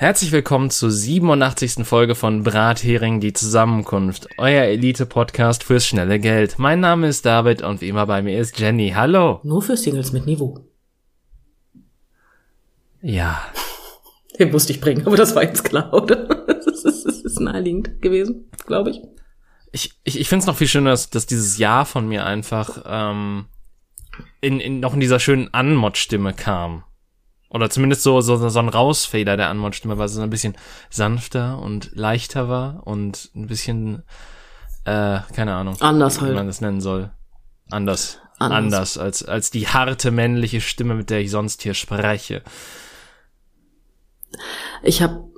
Herzlich willkommen zur 87. Folge von Brathering die Zusammenkunft, euer Elite-Podcast fürs schnelle Geld. Mein Name ist David und wie immer bei mir ist Jenny. Hallo. Nur für Singles mit Niveau. Ja. Den musste ich bringen, aber das war jetzt klar, oder? Das ist, das ist naheliegend gewesen, glaube ich. Ich, ich, ich finde es noch viel schöner, dass, dass dieses Ja von mir einfach ähm, in, in, noch in dieser schönen Anmod-Stimme kam. Oder zumindest so, so, so ein Rausfeder der Anmod-Stimme, weil es so ein bisschen sanfter und leichter war und ein bisschen, äh, keine Ahnung. Anders halt. Wie man das nennen soll. Anders. Anders. Anders, als, als die harte männliche Stimme, mit der ich sonst hier spreche. Ich habe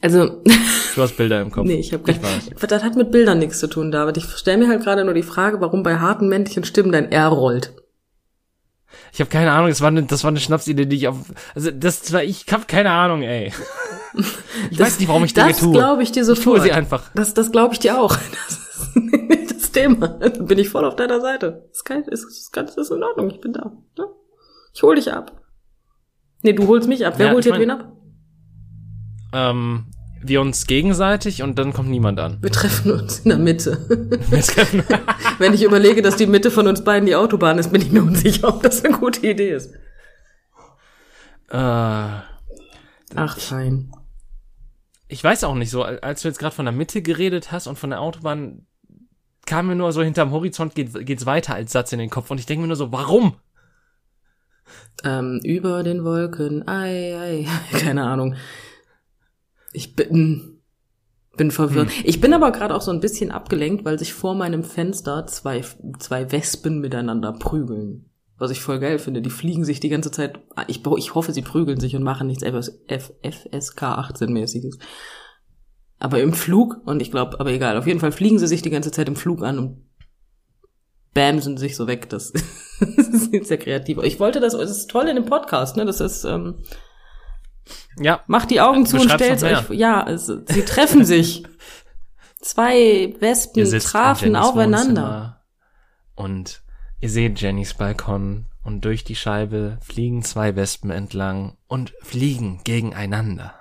also Du hast Bilder im Kopf. nee, ich habe Ich weiß. Das hat mit Bildern nichts zu tun, David. Ich stelle mir halt gerade nur die Frage, warum bei harten männlichen Stimmen dein R rollt. Ich habe keine Ahnung, das war eine, das war eine Schnapsidee, die ich auf, also das war, ich habe keine Ahnung, ey. Ich weiß nicht, warum ich Das tue. glaube ich dir Ich tue sofort. sie einfach. Das, das glaube ich dir auch. Das ist nicht das Thema. Da bin ich voll auf deiner Seite. Ist, kein, ist, ist ganz ist in Ordnung. Ich bin da. Ne? Ich hol dich ab. Nee, du holst mich ab. Wer Ja, holt ich mein- wen ab? Ähm, wir uns gegenseitig und dann kommt niemand an. Wir treffen uns in der Mitte. Wenn ich überlege, dass die Mitte von uns beiden die Autobahn ist, bin ich mir unsicher, ob das eine gute Idee ist. äh, Ach, fein. ich weiß auch nicht so, als du jetzt gerade von der Mitte geredet hast und von der Autobahn, kam mir nur so hinterm Horizont geht, geht's weiter als Satz in den Kopf und ich denke mir nur so, warum? Ähm, über den Wolken, ei, ei, keine Ahnung. Ich bin, bin verwirrt. Ich bin aber gerade auch so ein bisschen abgelenkt, weil sich vor meinem Fenster zwei, zwei Wespen miteinander prügeln. Was ich voll geil finde. Die fliegen sich die ganze Zeit, ich, ich hoffe, sie prügeln sich und machen nichts FSK 18-mäßiges. Aber im Flug, und ich glaube, aber egal, auf jeden Fall fliegen sie sich die ganze Zeit im Flug an und bamsen sich so weg. Das, das ist sehr kreativ. Ich wollte das, das ist toll in dem Podcast, ne? Das ist, ähm, Ja, macht die Augen zu und stellt euch, ja, es, sie treffen sich. Zwei Wespen trafen aufeinander. Und ihr seht Jennys Balkon und durch die Scheibe fliegen zwei Wespen entlang und fliegen gegeneinander.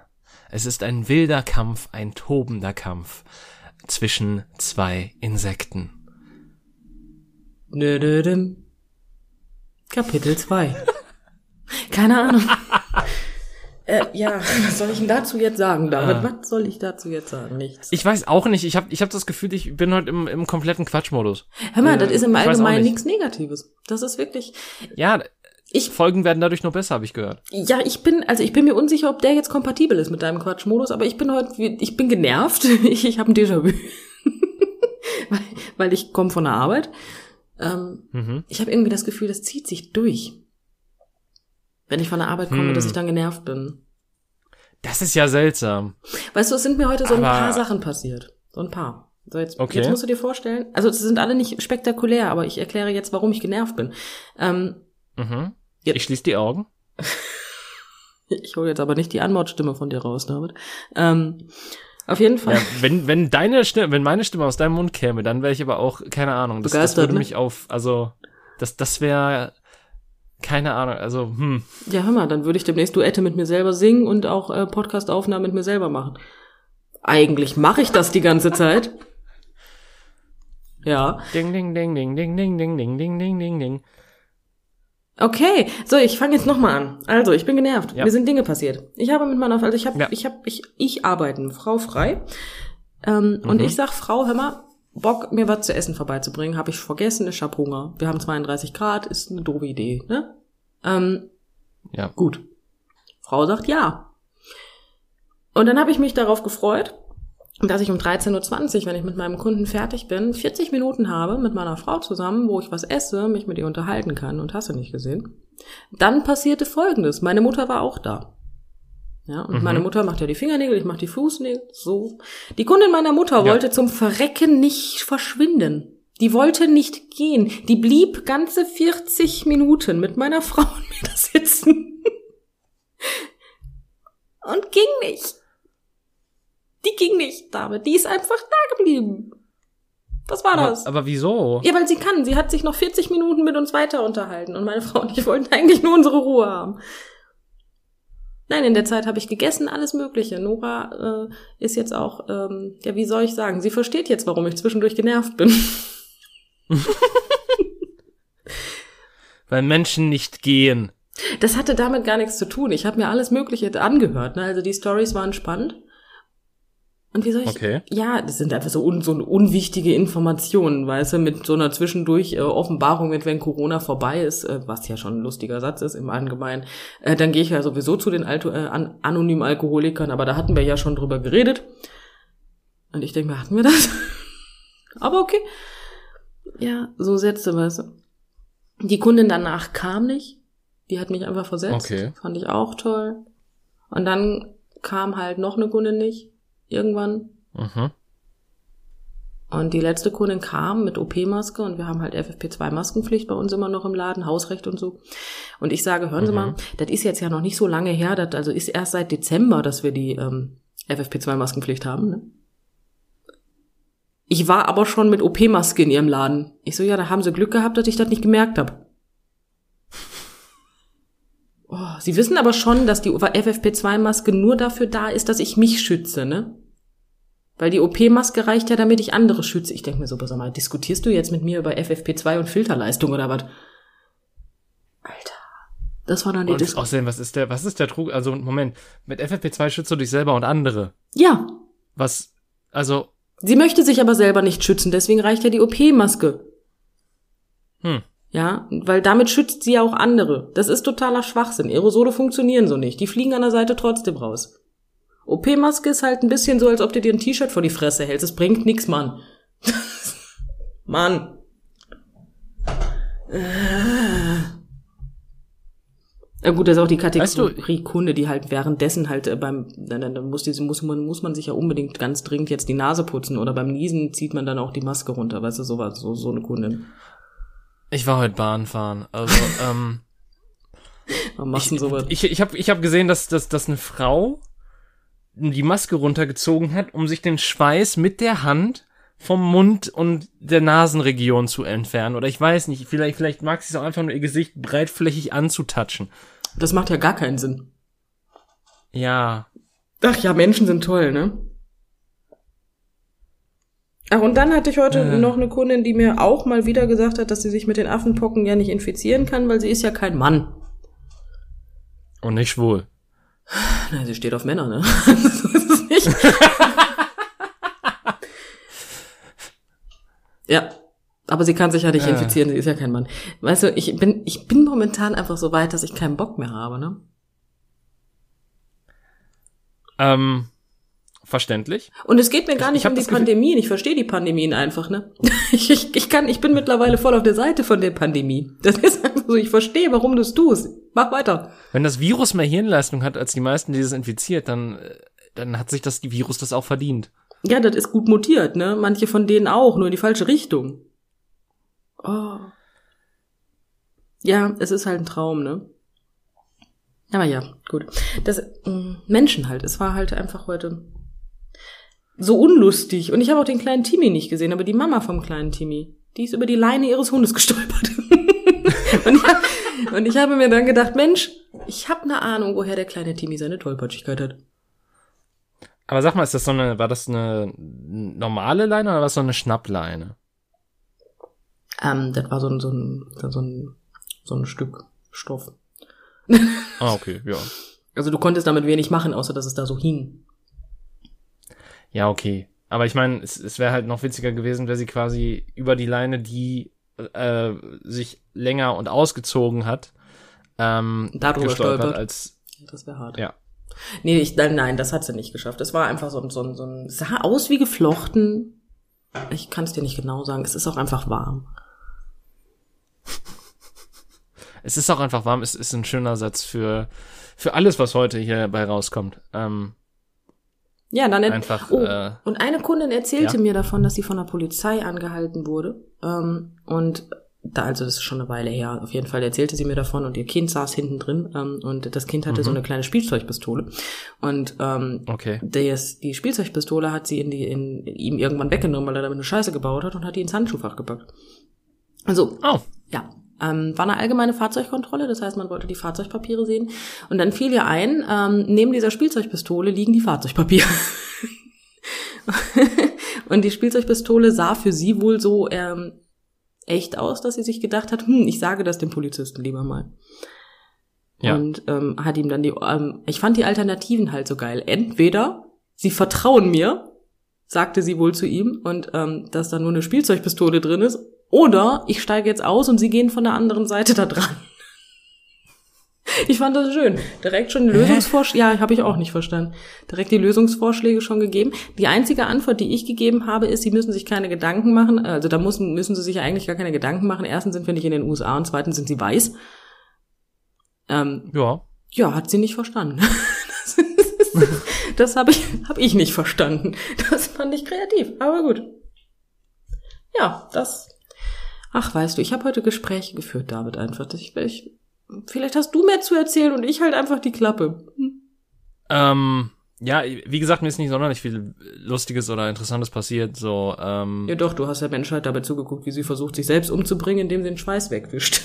Es ist ein wilder Kampf, ein tobender Kampf zwischen zwei Insekten. Kapitel 2. Keine Ahnung. äh, ja, was soll ich denn dazu jetzt sagen, David? Ah. Was soll ich dazu jetzt sagen? Nichts. Ich weiß auch nicht, ich habe ich hab das Gefühl, ich bin heute im, im kompletten Quatschmodus. Hör mal, äh, das ist im Allgemeinen nicht. nichts Negatives. Das ist wirklich, Ja, ich, Folgen werden dadurch nur besser, habe ich gehört. ja, ich bin, also ich bin mir unsicher, ob der jetzt kompatibel ist mit deinem Quatschmodus, aber ich bin heute, ich bin genervt. Ich, ich habe ein Déjà-vu. weil, weil ich komme von der Arbeit. Ähm, Mhm. ich habe irgendwie das Gefühl, das zieht sich durch. Wenn ich von der Arbeit komme, Hm. dass ich dann genervt bin. Das ist ja seltsam. Weißt du, es sind mir heute so ein Aber- paar Sachen passiert. So ein paar. So jetzt, Okay. jetzt musst du dir vorstellen, also es sind alle nicht spektakulär, aber ich erkläre jetzt, warum ich genervt bin. Ähm, Mhm. Ich schließe die Augen. ich hole jetzt aber nicht die Anmordstimme von dir raus, David. Ähm, auf jeden Fall. Ja, wenn, wenn deine Stimme, wenn meine Stimme aus deinem Mund käme, dann wäre ich aber auch, keine Ahnung, das, das würde ne? mich auf, also, das, das wäre, keine Ahnung, also, hm. Ja, hör mal, dann würde ich demnächst Duette mit mir selber singen und auch äh, Podcast-Aufnahmen mit mir selber machen. Eigentlich mache ich das die ganze Zeit. Ja. Ding, ding, ding, ding, ding, ding, ding, ding, ding, ding, ding, ding. Okay, so ich fange jetzt nochmal an. Also, ich bin genervt. Ja. Mir sind Dinge passiert. Ich habe mit meiner, also ich habe, Ja. ich habe, ich, ich arbeite, Frau frei. Ähm, Und Mhm. ich sag, Frau, hör mal, Bock, mir was zu essen vorbeizubringen, habe ich vergessen, ich hab Hunger. Wir haben 32 Grad, ist eine doofe Idee, ne? Ähm, Ja. gut. Frau sagt ja. Und dann habe ich mich darauf gefreut, dass ich um 13.20 Uhr, wenn ich mit meinem Kunden fertig bin, 40 Minuten habe mit meiner Frau zusammen, wo ich was esse, mich mit ihr unterhalten kann und hast du nicht gesehen. Dann passierte Folgendes. Meine Mutter war auch da. Ja, und Mhm. meine Mutter macht ja die Fingernägel, ich mache die Fußnägel, so. Die Kundin meiner Mutter Ja. wollte zum Verrecken nicht verschwinden. Die wollte nicht gehen. Die blieb ganze 40 Minuten mit meiner Frau und mir da sitzen. Und ging nicht. Die ging nicht, David. Die ist einfach da geblieben. Was war Aber, das? aber wieso? Ja, weil sie kann. Sie hat sich noch 40 Minuten mit uns weiter unterhalten. Und meine Frau und ich wollten eigentlich nur unsere Ruhe haben. Nein, in der Zeit habe ich gegessen, alles Mögliche. Nora äh, ist jetzt auch, ähm, ja, wie soll ich sagen, sie versteht jetzt, warum ich zwischendurch genervt bin. Weil Menschen nicht gehen. Das hatte damit gar nichts zu tun. Ich habe mir alles Mögliche angehört. Ne? Also die Stories waren spannend. Und wie soll ich? Okay. Ja, das sind einfach so, un, so unwichtige Informationen, weißt du, mit so einer zwischendurch äh, Offenbarung, mit wenn Corona vorbei ist, äh, was ja schon ein lustiger Satz ist im Allgemeinen, äh, dann gehe ich ja sowieso zu den Alto, äh, an, anonymen Alkoholikern, aber da hatten wir ja schon drüber geredet. Und ich denke hatten wir das? aber okay. Ja, so Sätze, weißt du. Die Kundin danach kam nicht. Die hat mich einfach versetzt. Okay. Fand ich auch toll. Und dann kam halt noch eine Kundin nicht. Irgendwann. Mhm. Und die letzte Kundin kam mit OP-Maske und wir haben halt FFP2-Maskenpflicht bei uns immer noch im Laden, Hausrecht und so. Und ich sage, hören Sie Mhm. mal, das ist jetzt ja noch nicht so lange her, das also ist erst seit Dezember, dass wir die ähm, FFP2-Maskenpflicht haben. Ne? Ich war aber schon mit OP-Maske in ihrem Laden. Ich so, ja, da haben Sie Glück gehabt, dass ich das nicht gemerkt habe. Oh, Sie wissen aber schon, dass die FFP2-Maske nur dafür da ist, dass ich mich schütze, ne? Weil die OP-Maske reicht ja, damit ich andere schütze. Ich denke mir so, sag mal, diskutierst du jetzt mit mir über FFP2 und Filterleistung oder was? Alter. Das war dann die Diskussion. außerdem, was ist der, was ist der Trug? Also, Moment, mit FFP2 schützt du dich selber und andere. Ja. Was, also, Sie möchte sich aber selber nicht schützen, deswegen reicht ja die OP-Maske. hm. Ja, weil damit schützt sie ja auch andere. Das ist totaler Schwachsinn. Aerosole funktionieren so nicht. Die fliegen an der Seite trotzdem raus. OP-Maske ist halt ein bisschen so, als ob du dir ein T-Shirt vor die Fresse hältst. Es bringt nix, Mann. Mann. Äh. Ja gut, das ist auch die Kategorie Kunde, die halt währenddessen halt äh, beim, dann, muss, die, muss, man, muss man sich ja unbedingt ganz dringend jetzt die Nase putzen oder beim Niesen zieht man dann auch die Maske runter, weißt du, sowas, so, so eine Kundin. Ich war heute Bahn fahren. Also, ähm, Warum machst denn sowas? ich, ich habe ich hab gesehen, dass, dass, dass eine Frau die Maske runtergezogen hat, um sich den Schweiß mit der Hand vom Mund und der Nasenregion zu entfernen. Oder ich weiß nicht, vielleicht, vielleicht mag sie es auch einfach nur ihr Gesicht breitflächig anzutatschen. Das macht ja gar keinen Sinn. Ja. Ach ja, Menschen sind toll, ne? Ach, und dann hatte ich heute Äh. noch eine Kundin, die mir auch mal wieder gesagt hat, dass sie sich mit den Affenpocken ja nicht infizieren kann, weil sie ist ja kein Mann. Und nicht schwul. Na, sie steht auf Männer, ne? so ist es nicht. ja. Aber sie kann sich ja nicht Äh. infizieren, sie ist ja kein Mann. Weißt du, ich bin, ich bin momentan einfach so weit, dass ich keinen Bock mehr habe, ne? Ähm, verständlich. Und es geht mir gar Ich- nicht um die Pandemien. Ich verstehe die Pandemien einfach, ne? Ich, ich, ich kann, ich bin mittlerweile voll auf der Seite von der Pandemie. Das ist einfach so, ich verstehe, warum du es tust. Mach weiter. Wenn das Virus mehr Hirnleistung hat als die meisten, die es infiziert, dann, äh, dann hat sich das Virus das auch verdient. Ja, das ist gut mutiert, ne? Manche von denen auch, nur in die falsche Richtung. Oh. Ja, es ist halt ein Traum, ne? Aber ja, gut. Das mh, Menschen halt, es war halt einfach heute so unlustig. Und ich habe auch den kleinen Timmy nicht gesehen, aber die Mama vom kleinen Timmy, die ist über die Leine ihres Hundes gestolpert. und, ich, und ich habe mir dann gedacht, Mensch, ich habe eine Ahnung, woher der kleine Timmy seine Tollpatschigkeit hat. Aber sag mal, ist das so eine, war das eine normale Leine oder war das so eine Schnappleine? Ähm, das war so ein, so ein, so ein, so ein Stück Stoff. Ah, okay, ja. Also du konntest damit wenig machen, außer dass es da so hing. Ja, okay. Aber ich meine, es, es wäre halt noch witziger gewesen, wäre sie quasi über die Leine, die äh, sich länger und ausgezogen hat, ähm, Darüber gestolpert, stolpert. als Das wäre hart. ja. Nee, ich, nein, nein, das hat sie nicht geschafft. Es war einfach so ein, so ein, so ein, sah aus wie geflochten. Ich kann es dir nicht genau sagen. Es ist auch einfach warm. Es ist auch einfach warm, es ist ein schöner Satz für für alles, was heute hier bei rauskommt. Ähm, Ja, dann Einfach, Oh, äh, und eine Kundin erzählte ja? mir davon, dass sie von der Polizei angehalten wurde. Ähm, und da, also das ist schon eine Weile her. Auf jeden Fall erzählte sie mir davon und ihr Kind saß hinten drin ähm, und das Kind hatte so Mhm. eine kleine Spielzeugpistole. Und ähm, okay. des, die Spielzeugpistole hat sie in die, in, ihm irgendwann weggenommen, weil er damit eine Scheiße gebaut hat und hat die ins Handschuhfach gepackt. Also, Oh, ja. Ähm, war eine allgemeine Fahrzeugkontrolle, das heißt, man wollte die Fahrzeugpapiere sehen. Und dann fiel ihr ein, ähm, neben dieser Spielzeugpistole liegen die Fahrzeugpapiere. und die Spielzeugpistole sah für sie wohl so ähm, echt aus, dass sie sich gedacht hat, hm, ich sage das dem Polizisten lieber mal. Ja. Und ähm, hat ihm dann die, ähm, ich fand die Alternativen halt so geil. Entweder sie vertrauen mir, sagte sie wohl zu ihm, und ähm, dass da nur eine Spielzeugpistole drin ist, oder ich steige jetzt aus und sie gehen von der anderen Seite da dran. Ich fand das schön. Direkt schon Lösungsvorschläge. Ja, habe ich auch nicht verstanden. Direkt die Lösungsvorschläge schon gegeben. Die einzige Antwort, die ich gegeben habe, ist, sie müssen sich keine Gedanken machen. Also da müssen, müssen sie sich eigentlich gar keine Gedanken machen. Erstens sind wir nicht in den USA und zweitens sind sie weiß. Ähm, ja. Ja, hat sie nicht verstanden. das, das habe ich, hab ich nicht verstanden. Das fand ich kreativ, aber gut. Ja, das. Ach, weißt du, ich habe heute Gespräche geführt, David, einfach. Ich, ich Vielleicht hast du mehr zu erzählen und ich halt einfach die Klappe. Hm. Ähm, ja, wie gesagt, mir ist nicht sonderlich viel Lustiges oder Interessantes passiert. So, ähm, ja doch, du hast der Menschheit dabei zugeguckt, wie sie versucht, sich selbst umzubringen, indem sie den Schweiß wegwischt.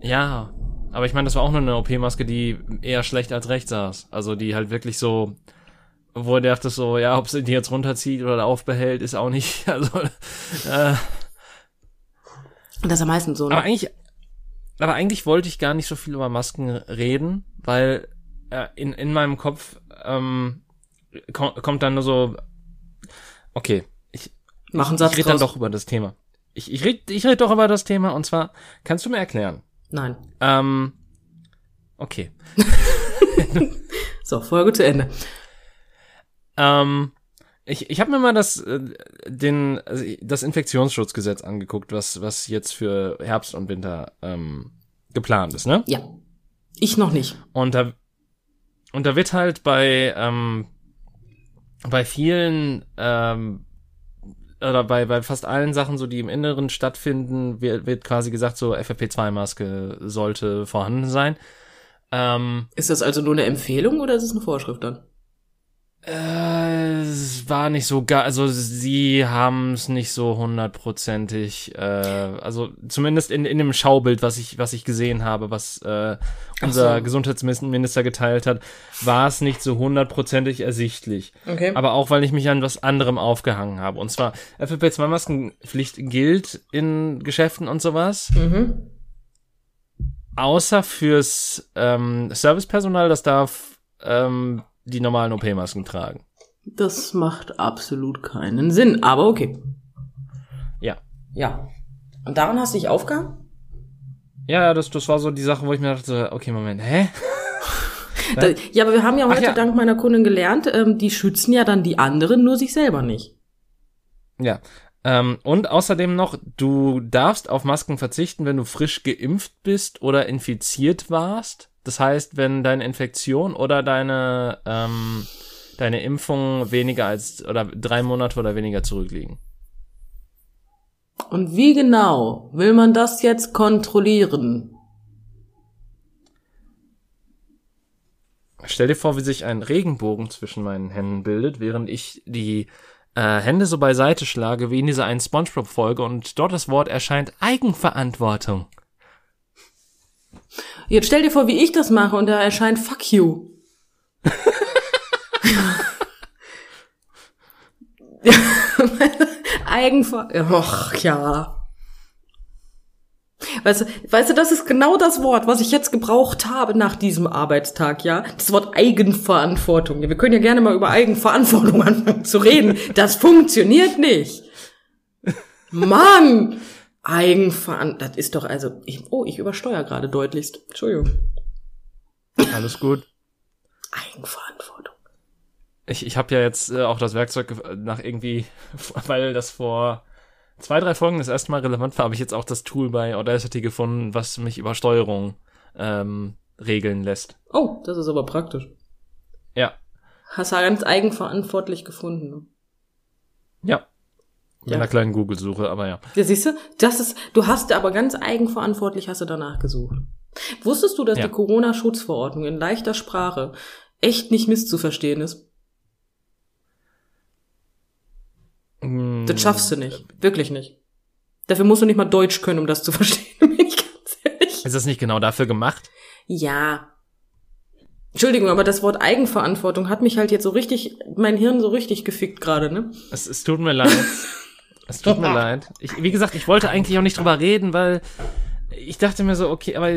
Ja, aber ich meine, das war auch nur eine OP-Maske, die eher schlecht als recht saß. Also die halt wirklich so, wo er dachte so, ja, ob sie die jetzt runterzieht oder aufbehält, ist auch nicht, also, äh, Das ist am meisten so, ne? Aber eigentlich, aber eigentlich wollte ich gar nicht so viel über Masken reden, weil äh, in, in meinem Kopf ähm, kom kommt dann nur so, okay, ich, ich, ich rede dann doch über das Thema. Ich, ich rede ich red doch über das Thema und zwar, kannst du mir erklären? Nein. Ähm, okay. so, Folge zu Ende. Ähm, ich, ich habe mir mal das, äh, den, also das Infektionsschutzgesetz angeguckt, was, was jetzt für Herbst und Winter ähm, geplant ist, ne? Ja. Ich noch nicht. Und da, und da wird halt bei, ähm, bei vielen, ähm, oder bei, bei fast allen Sachen, so die im Inneren stattfinden, wird, wird quasi gesagt, so FFP2-Maske sollte vorhanden sein. Ähm, ist das also nur eine Empfehlung oder ist es eine Vorschrift dann? Äh, es war nicht so gar, also sie haben es nicht so hundertprozentig, äh, also zumindest in, in dem Schaubild, was ich, was ich gesehen habe, was äh, unser so. Gesundheitsminister geteilt hat, war es nicht so hundertprozentig ersichtlich. Okay. Aber auch, weil ich mich an was anderem aufgehangen habe. Und zwar, FFP2-Maskenpflicht gilt in Geschäften und sowas. Mhm. Außer fürs ähm, Servicepersonal, das darf ähm, die normalen OP-Masken tragen. Das macht absolut keinen Sinn, aber okay. Ja. Ja. Und daran hast du dich aufgehangen? Ja, das, das war so die Sache, wo ich mir dachte, okay, Moment, hä? ja, aber wir haben ja heute ja. dank meiner Kundin gelernt, ähm, die schützen ja dann die anderen, nur sich selber nicht. Ja. Ähm, und außerdem noch, du darfst auf Masken verzichten, wenn du frisch geimpft bist oder infiziert warst. Das heißt, wenn deine Infektion oder deine, ähm, deine Impfung weniger als oder drei Monate oder weniger zurückliegen. Und wie genau will man das jetzt kontrollieren? Stell dir vor, wie sich ein Regenbogen zwischen meinen Händen bildet, während ich die äh, Hände so beiseite schlage, wie in dieser einen SpongeBob-Folge und dort das Wort erscheint Eigenverantwortung. Jetzt stell dir vor, wie ich das mache und da erscheint Fuck you. Eigenver... Och, ja. Weißt du, weißt du, das ist genau das Wort, was ich jetzt gebraucht habe nach diesem Arbeitstag, ja? Das Wort Eigenverantwortung. Wir können ja gerne mal über Eigenverantwortung anfangen zu reden. Das funktioniert nicht. Mann! Eigenverantwortung. Das ist doch also. Ich, oh, ich übersteuere gerade deutlichst. Entschuldigung. Alles gut. Eigenverantwortung. Ich, ich habe ja jetzt äh, auch das Werkzeug nach irgendwie, weil das vor zwei, drei Folgen das erste Mal relevant war, habe ich jetzt auch das Tool bei Audacity gefunden, was mich über Steuerung ähm, regeln lässt. Oh, das ist aber praktisch. Ja. Hast du ganz eigenverantwortlich gefunden. Ja. Mit ja. einer kleinen Google-Suche, aber ja. Ja, siehst du, das ist, du hast aber ganz eigenverantwortlich hast du danach gesucht. Wusstest du, dass ja. die Corona-Schutzverordnung in leichter Sprache echt nicht misszuverstehen ist? Mm. Das schaffst du nicht. Wirklich nicht. Dafür musst du nicht mal Deutsch können, um das zu verstehen. nicht. Ist das nicht genau dafür gemacht? Ja. Entschuldigung, aber das Wort Eigenverantwortung hat mich halt jetzt so richtig, mein Hirn so richtig gefickt gerade, ne? Es, es tut mir leid. es tut mir leid. Ich, wie gesagt, ich wollte eigentlich auch nicht drüber reden, weil ich dachte mir so, okay, aber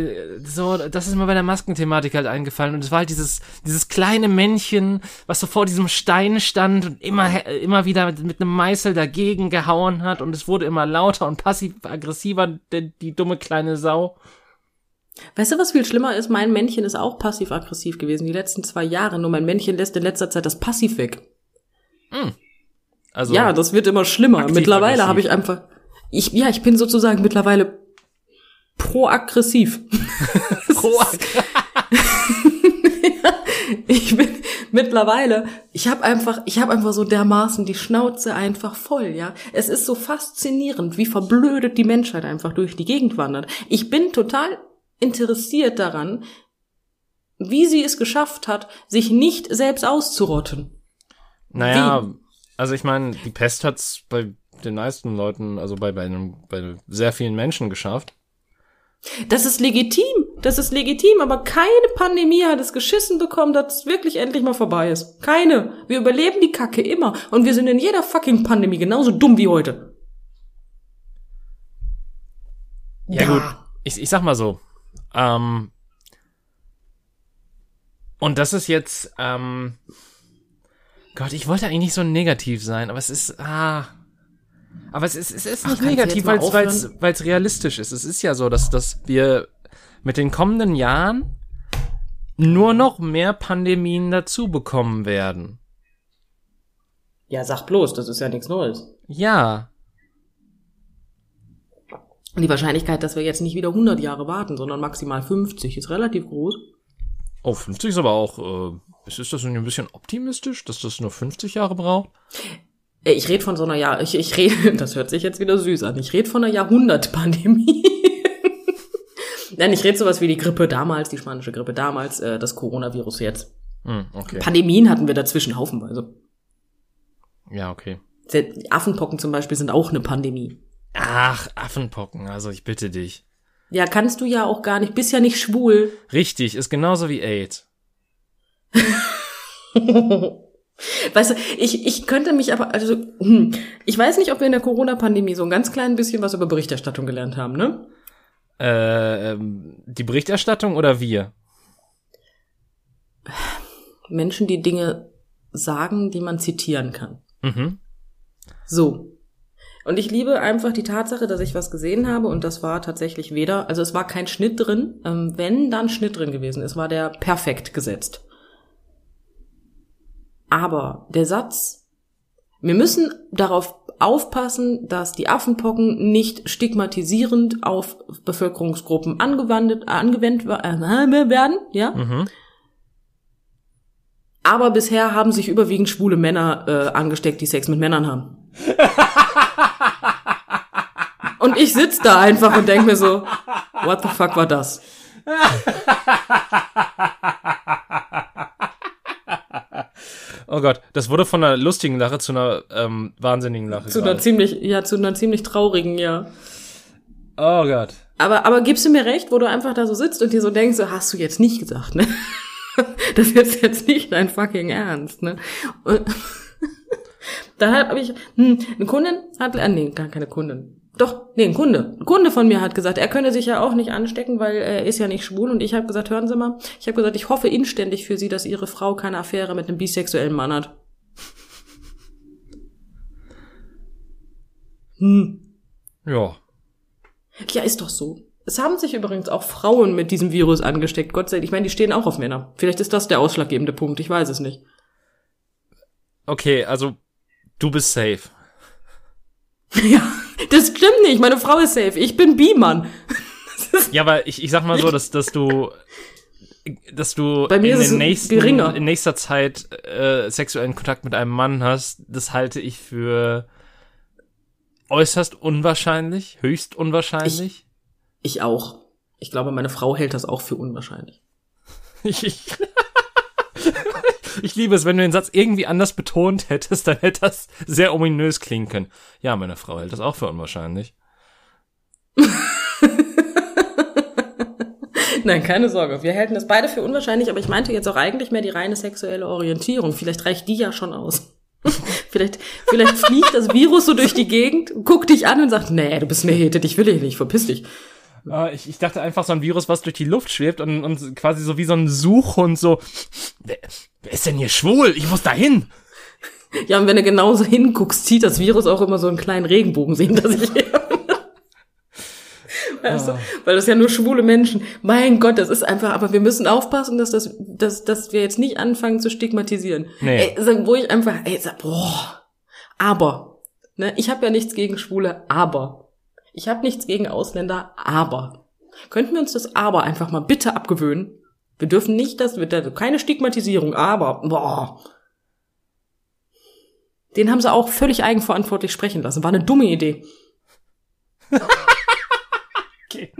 so, das ist mir bei der Maskenthematik halt eingefallen und es war halt dieses, dieses kleine Männchen, was so vor diesem Stein stand und immer, immer wieder mit, mit einem Meißel dagegen gehauen hat und es wurde immer lauter und passiv-aggressiver, die, die dumme kleine Sau. Weißt du, was viel schlimmer ist? Mein Männchen ist auch passiv-aggressiv gewesen, die letzten zwei Jahre, nur mein Männchen lässt in letzter Zeit das Passiv weg. Also, ja, das wird immer schlimmer. Mittlerweile habe ich einfach, ich, ja, ich bin sozusagen mittlerweile proaggressiv. ich bin mittlerweile, ich habe einfach, ich habe einfach so dermaßen die Schnauze einfach voll, ja. Es ist so faszinierend, wie verblödet die Menschheit einfach durch die Gegend wandert. Ich bin total interessiert daran, wie sie es geschafft hat, sich nicht selbst auszurotten. naja, also ich meine, die Pest hat's bei den meisten Leuten, also bei, bei, einem, bei sehr vielen Menschen geschafft. Das ist legitim, das ist legitim, aber keine Pandemie hat es geschissen bekommen, dass es wirklich endlich mal vorbei ist. Keine. Wir überleben die Kacke immer und wir sind in jeder fucking Pandemie genauso dumm wie heute. Ja, gut, ich, ich sag mal so. Ähm, und das ist jetzt, ähm, Gott, ich wollte eigentlich nicht so negativ sein, aber es ist, ah, aber es ist, es ist Ach, nicht du negativ, weil es, realistisch ist. Es ist ja so, dass, dass wir mit den kommenden Jahren nur noch mehr Pandemien dazu bekommen werden. Ja, sag bloß, das ist ja nichts Neues. Ja, Und die Wahrscheinlichkeit, dass wir jetzt nicht wieder 100 Jahre warten, sondern maximal 50, ist relativ groß. Oh, 50 ist aber auch, äh, ist das nicht ein bisschen optimistisch, dass das nur 50 Jahre braucht? Äh, Ich rede von so einer Jahr, ich, ich rede, das hört sich jetzt wieder süß an. Ich rede von einer Jahrhundertpandemie. Nein, ich rede sowas wie die Grippe damals, die spanische Grippe damals, äh, das Coronavirus jetzt. Hm, okay. Pandemien hatten wir dazwischen haufenweise. Ja, okay. Affenpocken zum Beispiel sind auch eine Pandemie. Ach, Affenpocken, also ich bitte dich. Ja, kannst du ja auch gar nicht, bist ja nicht schwul. Richtig, ist genauso wie AIDS. Weißt du, ich, ich könnte mich aber, also, hm, ich weiß nicht, ob wir in der Corona-Pandemie so ein ganz klein bisschen was über Berichterstattung gelernt haben, ne? Äh, ähm, die Berichterstattung oder wir? Menschen, die Dinge sagen, die man zitieren kann. Mhm. So. Und ich liebe einfach die Tatsache, dass ich was gesehen habe und das war tatsächlich weder, also es war kein Schnitt drin, ähm, wenn dann Schnitt drin gewesen ist, war der perfekt gesetzt. Aber der Satz, wir müssen darauf aufpassen, dass die Affenpocken nicht stigmatisierend auf Bevölkerungsgruppen angewandt, angewendet äh, werden, ja? Mhm. Aber bisher haben sich überwiegend schwule Männer äh, angesteckt, die Sex mit Männern haben. und ich sitz da einfach und denk mir so, what the fuck war das? Oh Gott, das wurde von einer lustigen Lache zu einer ähm, wahnsinnigen Lache. Zu einer gerade. ziemlich, ja, zu einer ziemlich traurigen, ja. oh Gott. Aber, aber gibst du mir recht, wo du einfach da so sitzt und dir so denkst, so hast du jetzt nicht gesagt, ne? Das ist jetzt nicht dein fucking Ernst, ne? Und dann habe ich, hm, eine Kundin hat, äh, nee, gar keine Kundin. Doch, nee, ein Kunde. Ein Kunde von mir hat gesagt, er könne sich ja auch nicht anstecken, weil er ist ja nicht schwul. Und ich habe gesagt, hören Sie mal, ich habe gesagt, ich hoffe inständig für Sie, dass Ihre Frau keine Affäre mit einem bisexuellen Mann hat. Hm. Ja. Ja, ist doch so. Es haben sich übrigens auch Frauen mit diesem Virus angesteckt. Gott sei Dank. Ich meine, die stehen auch auf Männer. Vielleicht ist das der ausschlaggebende Punkt. Ich weiß es nicht. Okay, also du bist safe. Ja, das stimmt nicht. Meine Frau ist safe. Ich bin Bi-Mann. Ja, aber ich, ich sag mal so, dass, dass du dass du Bei mir in, den nächsten, geringer. in nächster Zeit äh, sexuellen Kontakt mit einem Mann hast, das halte ich für äußerst unwahrscheinlich, höchst unwahrscheinlich. Ich auch. Ich glaube, meine Frau hält das auch für unwahrscheinlich. Ich, liebe es, wenn du den Satz irgendwie anders betont hättest, dann hätte das sehr ominös klingen können. Ja, meine Frau hält das auch für unwahrscheinlich. Nein, keine Sorge. Wir halten das beide für unwahrscheinlich, aber ich meinte jetzt auch eigentlich mehr die reine sexuelle Orientierung. Vielleicht reicht die ja schon aus. vielleicht, vielleicht fliegt das Virus so durch die Gegend, guckt dich an und sagt, nee, du bist eine Hete, dich will ich nicht, verpiss dich. Uh, ich, ich dachte einfach so ein Virus, was durch die Luft schwebt und, und quasi so wie so ein Suchhund so, wer, wer ist denn hier schwul? Ich muss da hin. Ja, und wenn du genauso hinguckst, zieht das Virus auch immer so einen kleinen Regenbogen sehen, dass ich weißt du? Weil das ja nur schwule Menschen. Mein Gott, das ist einfach, aber wir müssen aufpassen, dass das, dass, dass wir jetzt nicht anfangen zu stigmatisieren. Nee. Ey, wo ich einfach, ey, boah, aber, ne, ich habe ja nichts gegen Schwule, aber. Ich habe nichts gegen Ausländer, aber. Könnten wir uns das aber einfach mal bitte abgewöhnen? Wir dürfen nicht, dass wir, keine Stigmatisierung, aber, boah. Den haben sie auch völlig eigenverantwortlich sprechen lassen. War eine dumme Idee. okay.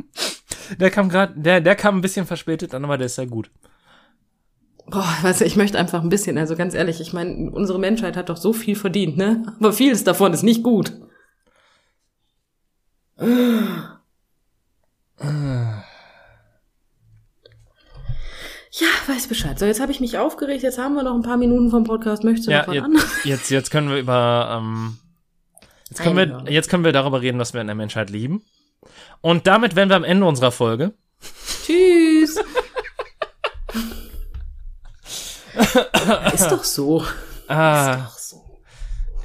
Der kam gerade, der, der kam ein bisschen verspätet, aber der ist ja gut. Boah, weißt du, ich möchte einfach ein bisschen, also ganz ehrlich, ich meine, unsere Menschheit hat doch so viel verdient, ne? Aber vieles davon ist nicht gut. Ja, weiß Bescheid. So, jetzt habe ich mich aufgeregt, jetzt haben wir noch ein paar Minuten vom Podcast. Möchtest du ja, noch was jetzt, anderes? Jetzt, jetzt können wir über, ähm, jetzt können wir, jetzt können wir darüber reden, was wir in der Menschheit lieben. Und damit wären wir am Ende unserer Folge. Tschüss. ist doch so. Ah. Ist doch so.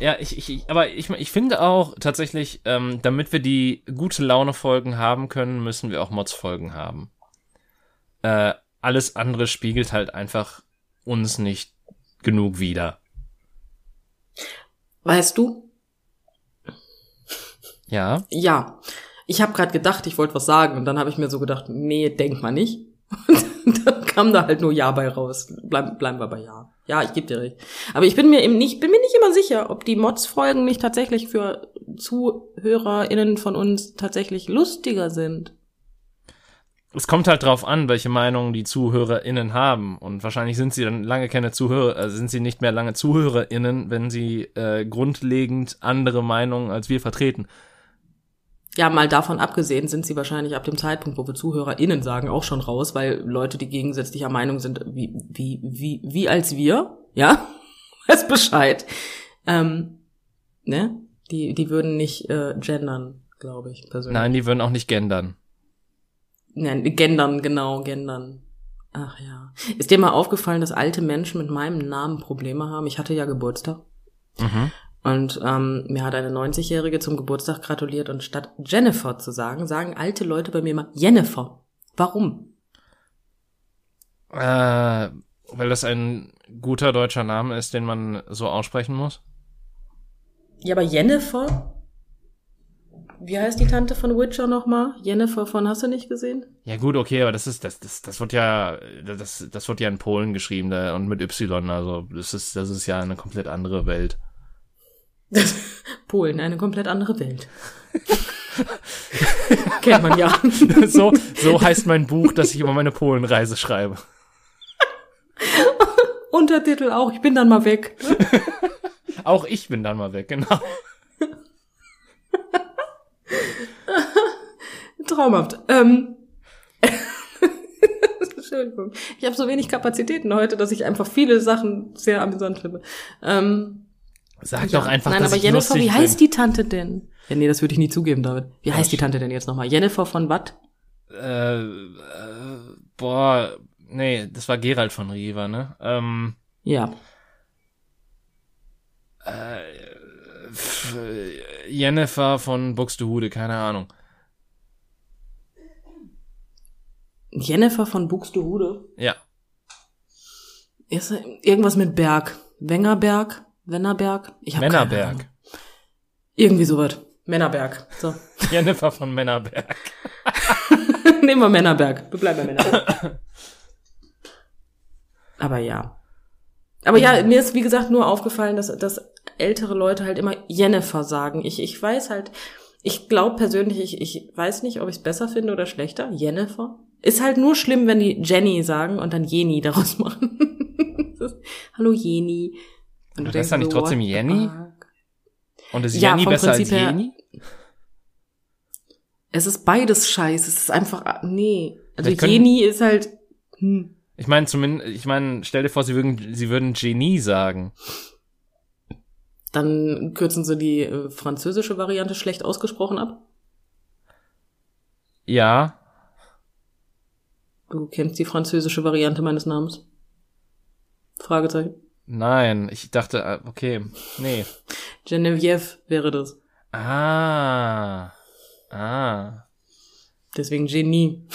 Ja, ich, ich, aber ich, ich finde auch tatsächlich, ähm, damit wir die gute Laune Folgen haben können, müssen wir auch Mods Folgen haben. Äh, alles andere spiegelt halt einfach uns nicht genug wider. Weißt du? Ja. Ja. Ich habe gerade gedacht, ich wollte was sagen und dann habe ich mir so gedacht, nee, denk mal nicht. Und kam da halt nur Ja bei raus. Bleib, bleiben wir bei Ja. Ja, ich gebe dir recht. Aber ich bin mir eben nicht, bin mir nicht immer sicher, ob die Mods-Folgen nicht tatsächlich für ZuhörerInnen von uns tatsächlich lustiger sind. Es kommt halt drauf an, welche Meinungen die ZuhörerInnen haben. Und wahrscheinlich sind sie dann lange keine Zuhörer, also sind sie nicht mehr lange ZuhörerInnen, wenn sie äh, grundlegend andere Meinungen als wir vertreten. Ja, mal davon abgesehen sind sie wahrscheinlich ab dem Zeitpunkt, wo wir ZuhörerInnen sagen, auch schon raus, weil Leute, die gegensätzlicher Meinung sind, wie, wie, wie, wie als wir, ja, weiß Bescheid, ähm, ne, die, die würden nicht äh, gendern, glaube ich, persönlich. Nein, die würden auch nicht gendern. Nein, gendern, genau, gendern. Ach ja. Ist dir mal aufgefallen, dass alte Menschen mit meinem Namen Probleme haben? Ich hatte ja Geburtstag. Mhm. Und ähm, mir hat eine 90-Jährige zum Geburtstag gratuliert und statt Jennifer zu sagen, sagen alte Leute bei mir immer Jennifer. Warum? Äh, weil das ein guter deutscher Name ist, den man so aussprechen muss. Ja, aber Jennifer? Wie heißt die Tante von Witcher nochmal? Jennifer von hast du nicht gesehen? Ja gut, okay, aber das ist das das das wird ja das das wird ja in Polen geschrieben da, und mit Y, also das ist das ist ja eine komplett andere Welt. Polen, eine komplett andere Welt. Kennt man ja. so, so heißt mein Buch, dass ich über meine Polenreise schreibe. Untertitel auch, ich bin dann mal weg. auch ich bin dann mal weg, genau. Traumhaft. Ähm. Entschuldigung. Ich habe so wenig Kapazitäten heute, dass ich einfach viele Sachen sehr amüsant finde. Ähm, Sag ja. doch einfach, Nein, dass aber ich Jennifer, wie heißt die Tante denn? Ja, nee, das würde ich nie zugeben, David. Wie heißt die Tante denn jetzt nochmal? Jennifer von wat? Äh, äh, boah, nee, das war Gerald von Riva, ne? Ähm, ja. Äh, Jennifer von Buxtehude, keine Ahnung. Jennifer von Buxtehude? Ja. Ist irgendwas mit Berg. Wengerberg? Wennerberg? Ich hab Männerberg. Irgendwie sowas. Männerberg. So. Jennifer von Männerberg. Nehmen wir Männerberg. Wir bleiben bei Männerberg. Aber ja. Aber ja, mir ist wie gesagt nur aufgefallen, dass, dass ältere Leute halt immer Jennifer sagen. Ich, ich weiß halt, ich glaube persönlich, ich, ich weiß nicht, ob ich es besser finde oder schlechter. Jennifer. Ist halt nur schlimm, wenn die Jenny sagen und dann Jeni daraus machen. Hallo Jeni. Und du denkst, ist nicht trotzdem Jenny? Und ist ja, Jenny besser Prinzip als Jenny? Es ist beides scheiße. Es ist einfach, nee. Also können- Genie ist halt, hm, Ich meine, zumindest, ich meine, stell dir vor, sie würden, sie würden Genie sagen. dann kürzen sie die äh, französische Variante schlecht ausgesprochen ab. Ja, Du kennst die französische Variante meines Namens? Fragezeichen. Nein, ich dachte, äh, okay, nee. Geneviève wäre das. Ah, ah. Deswegen Genie.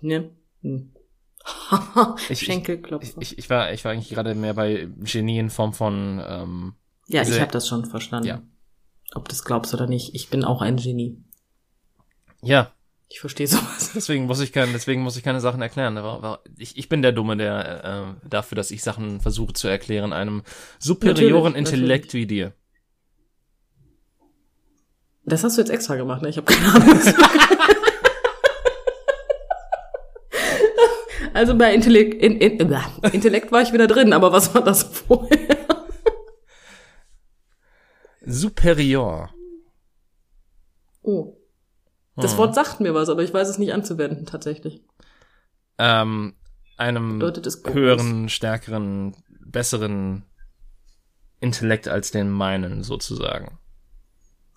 ne? Hm. Ich- ich- Schenkelklopfer. Ich, ich, ich war, ich war eigentlich gerade mehr bei Genie in Form von, ähm, ja, ich habe das schon verstanden. Ja. Ob du das glaubst oder nicht. Ich bin auch ein Genie. ja, Ich verstehe sowas. deswegen muss ich keine, deswegen muss ich keine Sachen erklären. Ich, ich bin der Dumme, der äh, dafür, dass ich Sachen versuche zu erklären, einem superioren Natürlich, Intellekt wie dir. Das hast du jetzt extra gemacht, ne? Ich habe keine Ahnung. also bei Intellekt, in, in, äh, Intellekt war ich wieder drin, aber was war das vorher? Superior. Oh. Das Hm. Wort sagt mir was, aber ich weiß es nicht anzuwenden, tatsächlich. Ähm, einem höheren, stärkeren, besseren Intellekt als den meinen, sozusagen.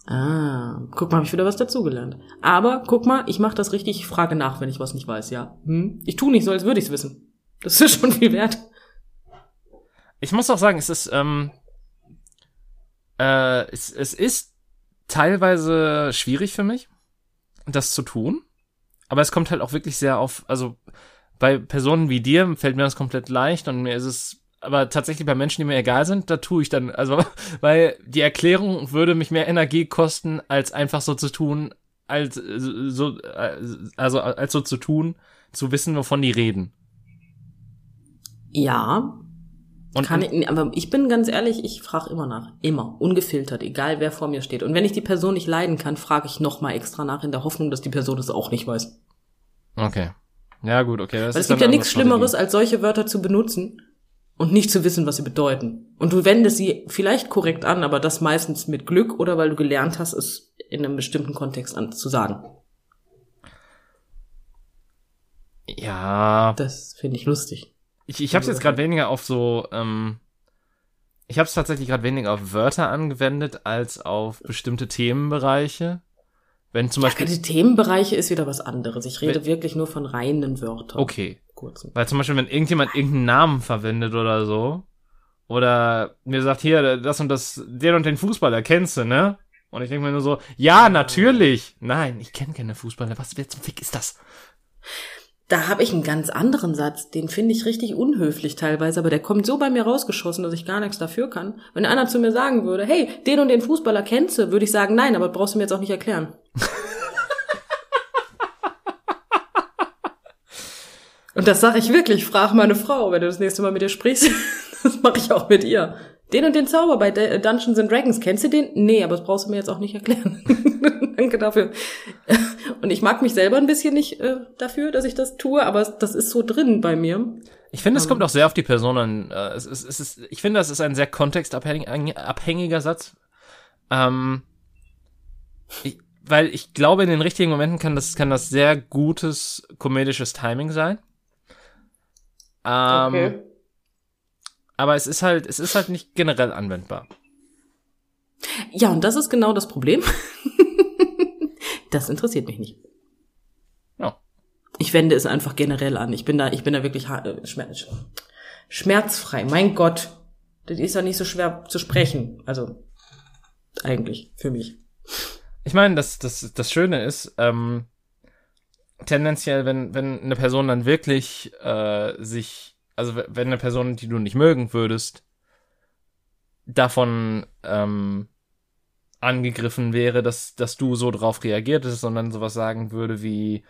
Ah, guck mal, habe ich wieder was dazugelernt. Aber guck mal, ich mache das richtig, ich frage nach, wenn ich was nicht weiß, ja. Hm? Ich tu nicht so, als würde ich es wissen. Das ist schon viel wert. Ich muss auch sagen, es ist, ähm, äh, es, es ist teilweise schwierig für mich, das zu tun. Aber es kommt halt auch wirklich sehr auf, also bei Personen wie dir fällt mir das komplett leicht und mir ist es, aber tatsächlich bei Menschen, die mir egal sind, da tue ich dann, also, weil die Erklärung würde mich mehr Energie kosten, als einfach so zu tun, als äh, so, äh, also als so zu tun, zu wissen, wovon die reden. Ja, Und, kann ich, aber ich bin ganz ehrlich, ich frage immer nach. Immer. Ungefiltert, egal wer vor mir steht. Und wenn ich die Person nicht leiden kann, frage ich nochmal extra nach, in der Hoffnung, dass die Person es auch nicht weiß. Okay. Ja, gut, okay. Das Weil es gibt ja nichts. Schlimmeres, als solche Wörter zu benutzen und nicht zu wissen, was sie bedeuten. Und du wendest sie vielleicht korrekt an, aber das meistens mit Glück oder weil du gelernt hast, es in einem bestimmten Kontext an zu sagen. Ja, Das finde ich lustig. Ich, ich habe es jetzt gerade weniger auf so, ähm, ich habe es tatsächlich gerade weniger auf Wörter angewendet als auf bestimmte Themenbereiche. Wenn zum Beispiel, Die Themenbereiche ist wieder was anderes. Ich rede Wenn- wirklich nur von reinen Wörtern. okay, Kurzen. weil zum Beispiel, wenn irgendjemand irgendeinen Namen verwendet oder so, oder mir sagt, hier, das und das, den und den Fußballer kennst du, ne? Und ich denke mir nur so, ja, natürlich. Nein, ich kenne keine Fußballer. Was, wer zum Fick ist das? Da habe ich einen ganz anderen Satz, den finde ich richtig unhöflich teilweise, aber der kommt so bei mir rausgeschossen, dass ich gar nichts dafür kann. Wenn einer zu mir sagen würde, hey, den und den Fußballer kennst du, würde ich sagen, nein, aber brauchst du mir jetzt auch nicht erklären. und das sage ich wirklich, frag meine Frau, wenn du das nächste Mal mit ihr sprichst. das mache ich auch mit ihr. Den und den Zauber bei Dungeons and Dragons, kennst du den? Nee, aber das brauchst du mir jetzt auch nicht erklären. Danke dafür. Und ich mag mich selber ein bisschen nicht äh, dafür, dass ich das tue, aber das ist so drin bei mir. Ich finde, es Ähm. kommt auch sehr auf die Person an. Äh, Es ist, es ist, ich finde, das ist ein sehr kontextabhängiger abhängiger Satz. Ähm, ich, weil ich glaube, in den richtigen Momenten kann das, kann das sehr gutes komedisches Timing sein. Ähm, Aber es ist halt, es ist halt nicht generell anwendbar. Ja, und das ist genau das Problem. das interessiert mich nicht. Ja. Ich wende es einfach generell an. Ich bin da, ich bin da wirklich äh, schmerz, schmerzfrei. Mein Gott, das ist ja nicht so schwer zu sprechen. Also eigentlich für mich. Ich meine, das, das, das Schöne ist, ähm, tendenziell, wenn, wenn eine Person dann wirklich äh, sich, also wenn eine Person, die du nicht mögen würdest, davon ähm, angegriffen wäre, dass, dass du so drauf reagiertest dann sowas sagen würde wie,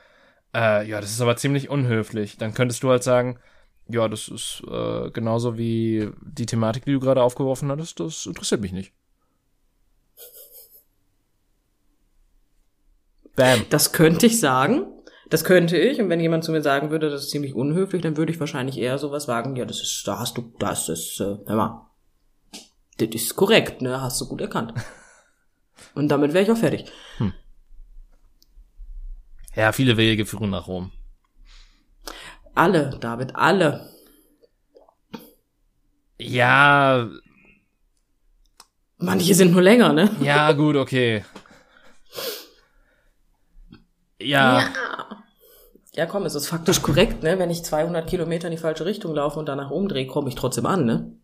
äh, ja, das ist aber ziemlich unhöflich, dann könntest du halt sagen, ja, das ist äh, genauso wie die Thematik, die du gerade aufgeworfen hattest, das interessiert mich nicht. Bam. Das könnte ich sagen. Das könnte ich. Und wenn jemand zu mir sagen würde, das ist ziemlich unhöflich, dann würde ich wahrscheinlich eher sowas sagen, ja, das ist, da hast du, das ist, äh, hör mal. Das ist korrekt, ne? Hast du gut erkannt. Und damit wäre ich auch fertig. Ja, viele Wege führen nach Rom. Alle, David, alle. Ja, Manche sind nur länger, ne? ja, gut, okay. Ja, Ja, komm, es ist faktisch korrekt, ne? Wenn ich 200 Kilometer in die falsche Richtung laufe und danach umdrehe, komme ich trotzdem an, ne?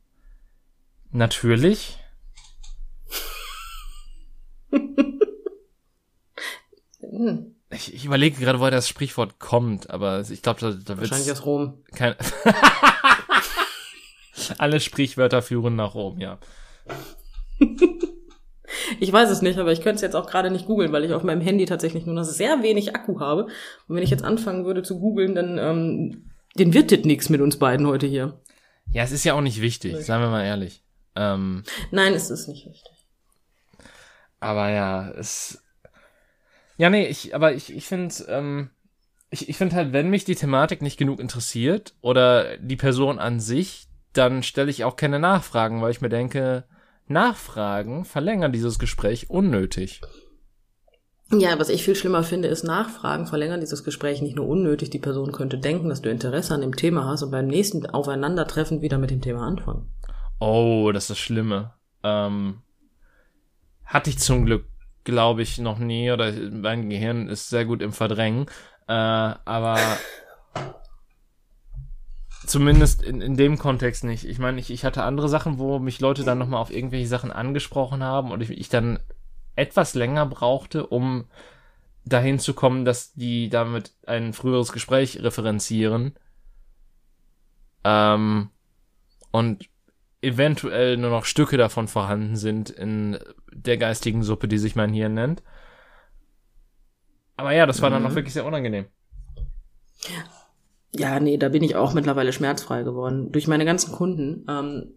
natürlich. Hm, Ich, ich überlege gerade, woher das Sprichwort kommt, aber ich glaube, da, da wird wahrscheinlich aus Rom. kein. Alle Sprichwörter führen nach Rom, ja. Ich weiß es nicht, aber ich könnte es jetzt auch gerade nicht googeln, weil ich auf meinem Handy tatsächlich nur noch sehr wenig Akku habe. Und wenn ich jetzt anfangen würde zu googeln, dann ähm, den wird das nichts mit uns beiden heute hier. Ja, es ist ja auch nicht wichtig, seien wir mal ehrlich. Ähm, Nein, es ist nicht wichtig. Aber ja, es. Ja, nee, ich, aber ich, ich finde, ähm, ich, ich finde halt, wenn mich die Thematik nicht genug interessiert oder die Person an sich, dann stelle ich auch keine Nachfragen, weil ich mir denke, Nachfragen verlängern dieses Gespräch unnötig. Ja, was ich viel schlimmer finde, ist Nachfragen verlängern dieses Gespräch nicht nur unnötig. Die Person könnte denken, dass du Interesse an dem Thema hast und beim nächsten Aufeinandertreffen wieder mit dem Thema anfangen. Oh, das ist das Schlimme. Ähm, hatte ich zum Glück, glaube ich, noch nie, oder mein Gehirn ist sehr gut im Verdrängen. Äh, aber zumindest in, in dem Kontext nicht. Ich meine, ich, ich hatte andere Sachen, wo mich Leute dann nochmal auf irgendwelche Sachen angesprochen haben und ich, ich dann etwas länger brauchte, um dahin zu kommen, dass die damit ein früheres Gespräch referenzieren. Ähm, und eventuell nur noch Stücke davon vorhanden sind in der geistigen Suppe, die sich mein Hirn nennt. Aber ja, das war dann auch wirklich sehr unangenehm. Ja, nee, da bin ich auch mittlerweile schmerzfrei geworden. Durch meine ganzen Kunden. Ähm,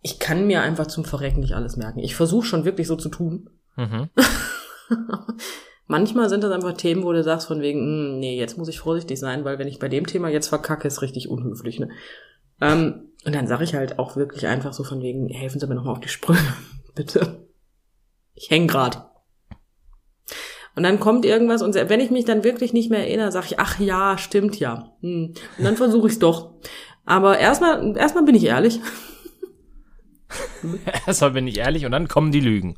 ich kann mir einfach zum Verrecken nicht alles merken. Ich versuche schon wirklich so zu tun. Mhm. Manchmal sind das einfach Themen, wo du sagst von wegen, hm, nee, jetzt muss ich vorsichtig sein, weil wenn ich bei dem Thema jetzt verkacke, ist richtig unhöflich, ne? Ähm, und dann sage ich halt auch wirklich einfach so von wegen, helfen Sie mir nochmal auf die Sprünge, bitte. Ich häng grad. Und dann kommt irgendwas und wenn ich mich dann wirklich nicht mehr erinnere, sage ich, ach ja, stimmt ja. Hm. Und dann versuche ich's doch. Aber erstmal, erstmal bin ich ehrlich. Erstmal bin ich ehrlich und dann kommen die Lügen.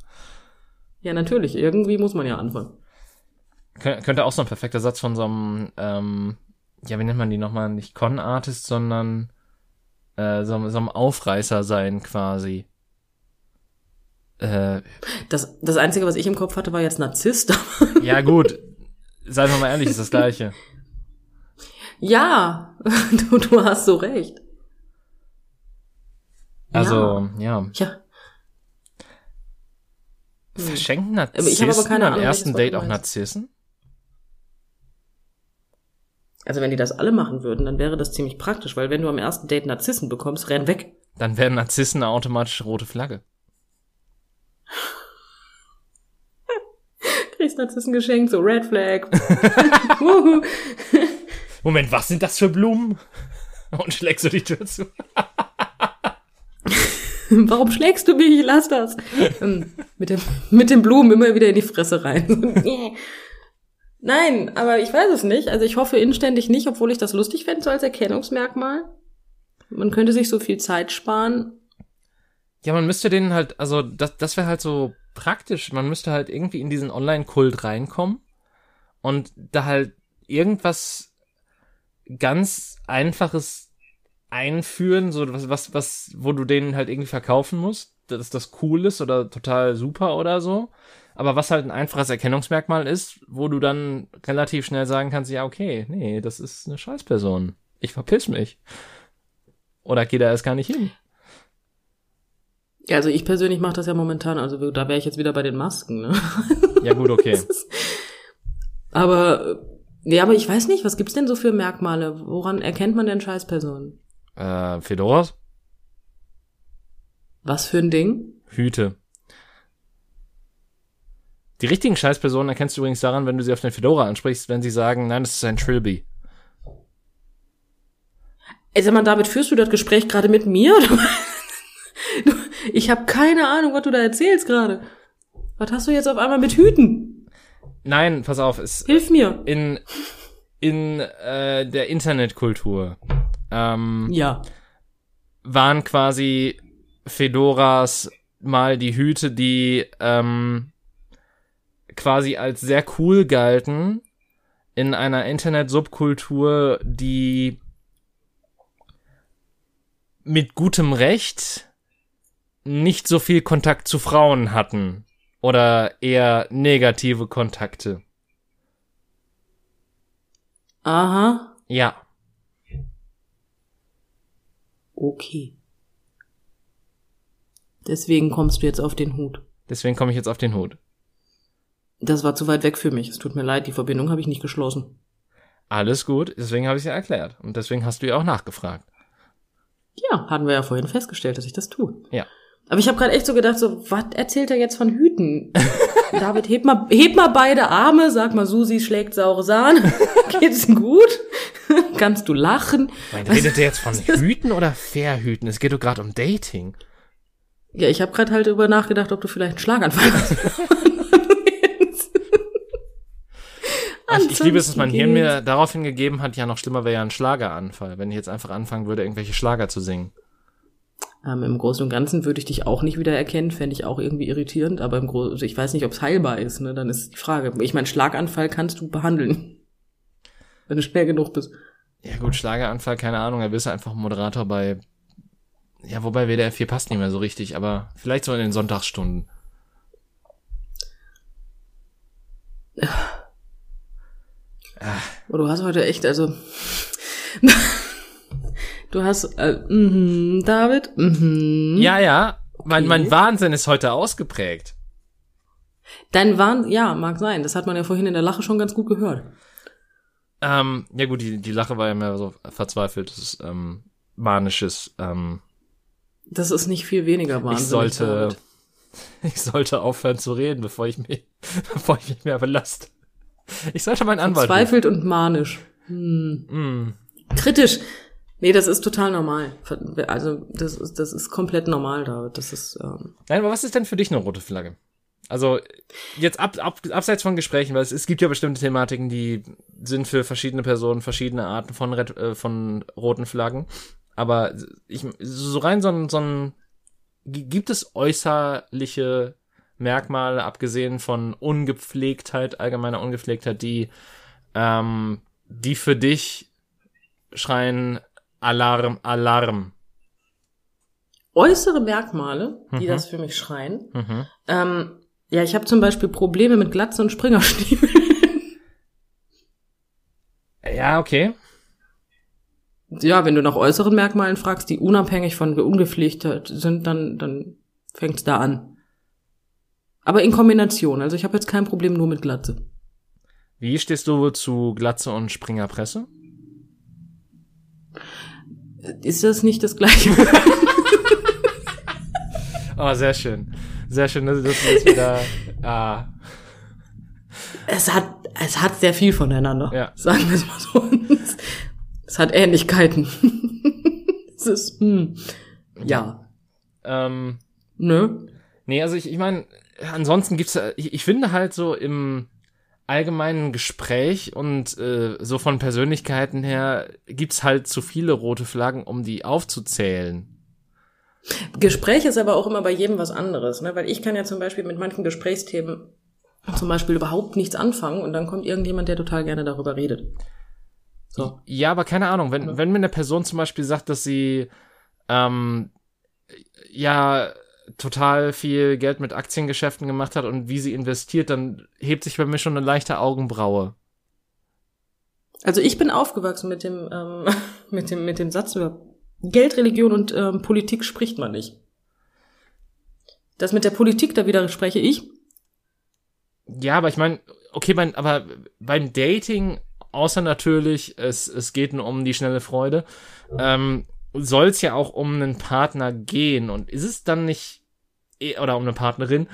Ja, natürlich. Irgendwie muss man ja anfangen. Kön könnte auch so ein perfekter Satz von so einem, ähm, ja, wie nennt man die nochmal? Nicht Con-Artist, sondern äh, so, so einem Aufreißer sein quasi. Äh, Das, das Einzige, was ich im Kopf hatte, war jetzt Narzisst. ja, gut. Seien wir mal ehrlich, ist das Gleiche. ja, du, du hast so recht. Also, ja. Ja. Verschenken Aber ich habe aber Narzissen keine Ahnung, ersten welches Date auch. Narzissen? Also wenn die das alle machen würden, dann wäre das ziemlich praktisch, weil wenn du am ersten Date Narzissen bekommst, renn weg. Dann wären Narzissen eine automatische rote Flagge. Kriegst Narzissen geschenkt, so Red Flag. Moment, was sind das für Blumen? Und schlägst du die Tür zu. Warum schlägst du mich? Lass das. Ähm, mit, dem, mit den Blumen immer wieder in die Fresse rein. Nein, aber ich weiß es nicht. Also ich hoffe inständig nicht, obwohl ich das lustig fände, so als Erkennungsmerkmal. Man könnte sich so viel Zeit sparen. Ja, man müsste denen halt, also das, das wäre halt so praktisch. Man müsste halt irgendwie in diesen Online-Kult reinkommen und da halt irgendwas ganz Einfaches einführen, so was, was, was, wo du denen halt irgendwie verkaufen musst, dass das cool ist oder total super oder so. Aber was halt ein einfaches Erkennungsmerkmal ist, wo du dann relativ schnell sagen kannst, ja, okay, nee, das ist eine Scheißperson. Ich verpiss mich. Oder geh da erst gar nicht hin. Ja, also ich persönlich mache das ja momentan, also da wäre ich jetzt wieder bei den Masken, ne? Ja, gut, okay. Aber, äh, ja, aber ich weiß nicht, was gibt's denn so für Merkmale? Woran erkennt man denn Scheißpersonen? äh, Fedoras? Was für ein Ding? Hüte. Die richtigen Scheißpersonen erkennst du übrigens daran, wenn du sie auf den Fedora ansprichst, wenn sie sagen, nein, das ist ein Trilby. Ey, sag mal, David, führst du das Gespräch gerade mit mir? Ich habe keine Ahnung, was du da erzählst gerade. Was hast du jetzt auf einmal mit Hüten? Nein, pass auf, es Hilf mir. in in äh, der Internetkultur ähm, Ja. waren quasi Fedoras mal die Hüte, die ähm, quasi als sehr cool galten in einer Internet-Subkultur, die mit gutem Recht nicht so viel Kontakt zu Frauen hatten oder eher negative Kontakte. Aha. Ja, Okay. Deswegen kommst du jetzt auf den Hut. deswegen komme ich jetzt auf den Hut. Das war zu weit weg für mich. Es tut mir leid, die Verbindung habe ich nicht geschlossen. Alles gut, deswegen habe ich es ja erklärt. Und deswegen hast du ja auch nachgefragt. Ja, hatten wir ja vorhin festgestellt, dass ich das tue. Ja. Aber ich habe gerade echt so gedacht, so, was erzählt er jetzt von Hüten? David, heb mal, heb mal beide Arme, sag mal, Susi schlägt saure Sahne. Geht's ihm gut? Kannst du lachen? Mein, redet ihr jetzt von Hüten oder Verhüten? Es geht doch gerade um Dating. Ja, ich habe gerade halt darüber nachgedacht, ob du vielleicht einen Schlaganfall hast. Ich, ich liebe es, dass mein Hirn mir darauf hingegeben hat, ja, noch schlimmer wäre ja ein Schlageranfall, wenn ich jetzt einfach anfangen würde, irgendwelche Schlager zu singen. Ähm, Im Großen und Ganzen würde ich dich auch nicht wieder erkennen, fände ich auch irgendwie irritierend, aber im Großen, also ich weiß nicht, ob es heilbar ist, ne? Dann ist die Frage. Ich meine, Schlaganfall kannst du behandeln. Wenn du schnell genug bist. Ja gut, Schlageranfall, keine Ahnung, er bist einfach Moderator bei, ja, wobei WDR 4 passt nicht mehr so richtig, aber vielleicht so in den Sonntagsstunden. Oh, du hast heute echt, also. du hast, äh, mhm, David, mhm. Ja, ja, mein, Okay. mein Wahnsinn ist heute ausgeprägt. Dein Wahn, ja, mag sein. Das hat man ja vorhin in der Lache schon ganz gut gehört. Ähm, ja gut, die, die Lache war ja mehr so verzweifeltes, ähm, manisches, ähm, Das ist nicht viel weniger Wahnsinn. ich sollte, ich sollte aufhören zu reden, bevor ich mich, bevor ich mich mehr belast. Ich sollte meinen Anwalt. Zweifelt und manisch. Hm. Mm. Kritisch. Nee, das ist total normal. Also, das ist, das ist komplett normal, David. Das ist, ähm, Nein, aber was ist denn für dich eine rote Flagge? Also, jetzt ab, ab, abseits von Gesprächen, weil es, es gibt ja bestimmte Thematiken, die sind für verschiedene Personen verschiedene Arten von, Red, äh, von roten Flaggen. Aber ich, so rein so ein, so ein, gi- gibt es äußerliche Merkmale, abgesehen von Ungepflegtheit, allgemeiner Ungepflegtheit, die, ähm, die für dich schreien Alarm, Alarm. äußere Merkmale, die Mhm. das für mich schreien. Mhm. Ähm, ja, ich habe zum Beispiel Probleme mit Glatze und Springerstiefeln. Ja, okay. ja, wenn du nach äußeren Merkmalen fragst, die unabhängig von Ungepflegtheit sind, dann, dann fängt's da an. Aber in Kombination. Also ich habe jetzt kein Problem nur mit Glatze. Wie stehst du zu Glatze und Springerpresse? Ist das nicht das gleiche? Oh, sehr schön. Sehr schön, dass du das wieder. Ah, es hat, es hat sehr viel voneinander. Ja. Sagen wir es mal so. Es hat Ähnlichkeiten. es ist, hm, ja, ähm, ne? nee, also ich, ich meine, ansonsten gibt's, äh, ich, ich finde halt so im allgemeinen Gespräch und äh, so von Persönlichkeiten her gibt's halt zu viele rote Flaggen, um die aufzuzählen. Gespräch ist aber auch immer bei jedem was anderes, ne? Weil ich kann ja zum Beispiel mit manchen Gesprächsthemen zum Beispiel überhaupt nichts anfangen und dann kommt irgendjemand, der total gerne darüber redet. So. Ja, aber keine Ahnung, wenn, wenn mir eine Person zum Beispiel sagt, dass sie ähm, ja total viel Geld mit Aktiengeschäften gemacht hat und wie sie investiert, dann hebt sich bei mir schon eine leichte Augenbraue. Also ich bin aufgewachsen mit dem, ähm, mit dem, mit dem Satz über Geld, Religion und ähm, Politik spricht man nicht. Das mit der Politik, da wieder spreche ich. Ja, aber ich meine, okay, mein, aber beim Dating, außer natürlich, es, es geht nur um die schnelle Freude, ähm, soll es ja auch um einen Partner gehen. Und ist es dann nicht, oder um eine Partnerin,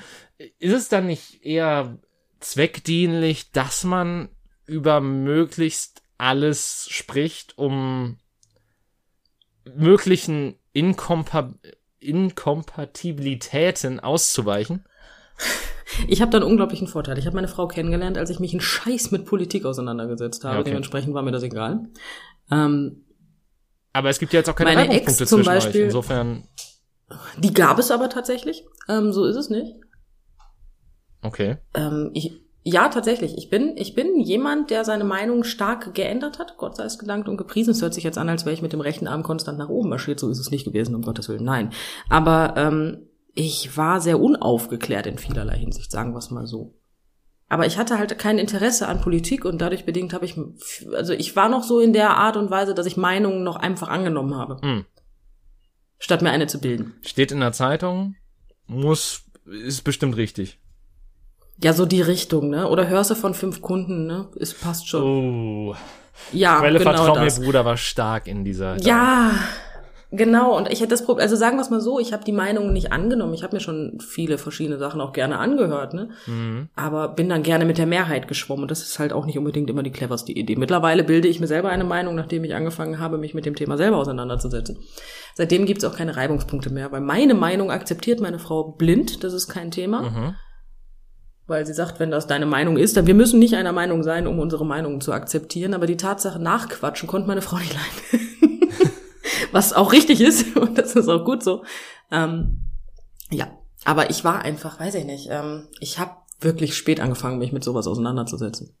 ist es dann nicht eher zweckdienlich, dass man über möglichst alles spricht, um möglichen Inkompa Inkompatibilitäten auszuweichen? Ich habe da einen unglaublichen Vorteil. Ich habe meine Frau kennengelernt, als ich mich einen Scheiß mit Politik auseinandergesetzt habe. Ja, okay. Dementsprechend war mir das egal. Ähm, Aber es gibt ja jetzt auch keine Reibungspunkte zwischen euch. Beispiel- Insofern, die gab es aber tatsächlich. Ähm, so ist es nicht. okay. Ähm, ich, ja, tatsächlich. Ich bin, ich bin jemand, der seine Meinung stark geändert hat. Gott sei es gedankt und gepriesen. Es hört sich jetzt an, als wäre ich mit dem rechten Arm konstant nach oben marschiert. So ist es nicht gewesen, um Gottes Willen. Nein. Aber ähm, ich war sehr unaufgeklärt in vielerlei Hinsicht, sagen wir es mal so. Aber ich hatte halt kein Interesse an Politik und dadurch bedingt habe ich, also ich war noch so in der Art und Weise, dass ich Meinungen noch einfach angenommen habe, Hm. Statt mir eine zu bilden. Steht in der Zeitung, muss, ist bestimmt richtig. Ja, so die Richtung, ne? Oder hörst du von fünf Kunden, ne? Es passt schon. Oh. ja, Quelle genau Vertrau das. mir Bruder war stark in dieser. Ja, genau. Und ich hätte das Problem, also sagen wir es mal so, ich habe die Meinung nicht angenommen. Ich habe mir schon viele verschiedene Sachen auch gerne angehört, ne? Mhm. Aber bin dann gerne mit der Mehrheit geschwommen. Und das ist halt auch nicht unbedingt immer die cleverste Idee. Mittlerweile bilde ich mir selber eine Meinung, nachdem ich angefangen habe, mich mit dem Thema selber auseinanderzusetzen. Seitdem gibt's auch keine Reibungspunkte mehr, weil meine Meinung akzeptiert meine Frau blind, das ist kein Thema. Mhm. Weil sie sagt, wenn das deine Meinung ist, dann wir müssen nicht einer Meinung sein, um unsere Meinungen zu akzeptieren, aber die Tatsache nachquatschen konnte meine Frau nicht leiden. Was auch richtig ist und das ist auch gut so. Ähm, ja, aber ich war einfach, weiß ich nicht, ähm, ich habe wirklich spät angefangen, mich mit sowas auseinanderzusetzen.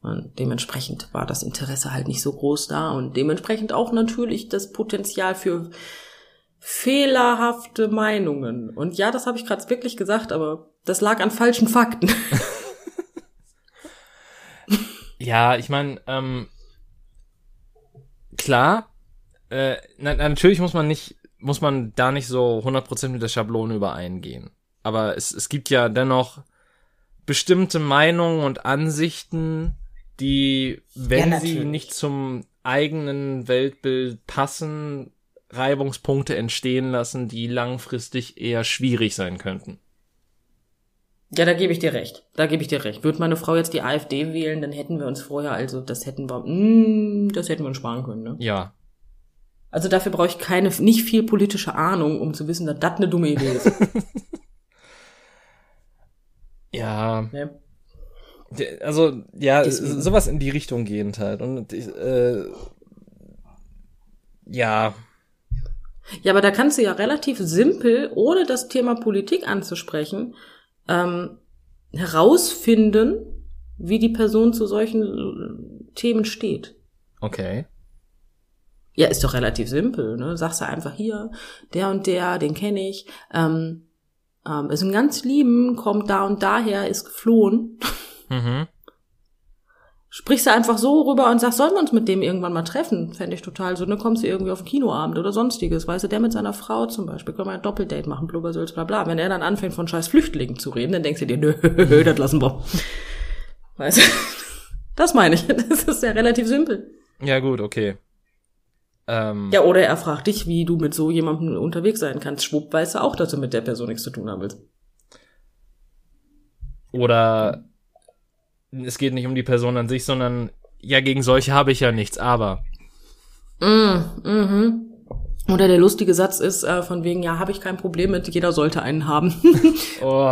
Und dementsprechend war das Interesse halt nicht so groß da und dementsprechend auch natürlich das Potenzial für fehlerhafte Meinungen. Und ja, das habe ich gerade wirklich gesagt, aber das lag an falschen Fakten. Ja, ich meine, ähm, klar, äh, na, na, natürlich muss man nicht, muss man da nicht so 100% mit der Schablone übereingehen. Aber es, es gibt ja dennoch bestimmte Meinungen und Ansichten, die, wenn Ja, sie nicht zum eigenen Weltbild passen, Reibungspunkte entstehen lassen, die langfristig eher schwierig sein könnten. Ja, da gebe ich dir recht. Da gebe ich dir recht. Würde meine Frau jetzt die AfD wählen, dann hätten wir uns vorher, also das hätten wir, mm, das hätten wir uns sparen können. Ne? Ja, Also dafür brauche ich keine, nicht viel politische Ahnung, um zu wissen, dass das eine dumme Idee ist. ja? Der- Also, ja, Deswegen. sowas in die Richtung gehend halt. Und ich, äh, ja, Ja, aber da kannst du ja relativ simpel, ohne das Thema Politik anzusprechen, ähm, herausfinden, wie die Person zu solchen äh, Themen steht. okay. Ja, ist doch relativ simpel, ne? Sagst du einfach hier, der und der, den kenne ich, ähm, ähm, ist ein ganz lieben, kommt da und daher, ist geflohen. Mhm. Sprichst du einfach so rüber und sagst, sollen wir uns mit dem irgendwann mal treffen? Fände ich total so, ne? Kommst du irgendwie auf einen Kinoabend oder sonstiges, weißt du, der mit seiner Frau zum Beispiel, können wir ein Doppeldate machen, blubbersülz, bla bla. Wenn er dann anfängt von scheiß Flüchtlingen zu reden, dann denkst du dir, nö, das lassen wir. Weißt du? Das meine ich. Das ist ja relativ simpel. Ja, gut, okay. Ähm, Ja, oder er fragt dich, wie du mit so jemandem unterwegs sein kannst. Schwupp weißt du auch, dass du mit der Person nichts zu tun haben willst. Oder es geht nicht um die Person an sich, sondern ja, gegen solche habe ich ja nichts, aber. Mm, mhm. Oder der lustige Satz ist äh, von wegen, ja, habe ich kein Problem mit, jeder sollte einen haben. Oh.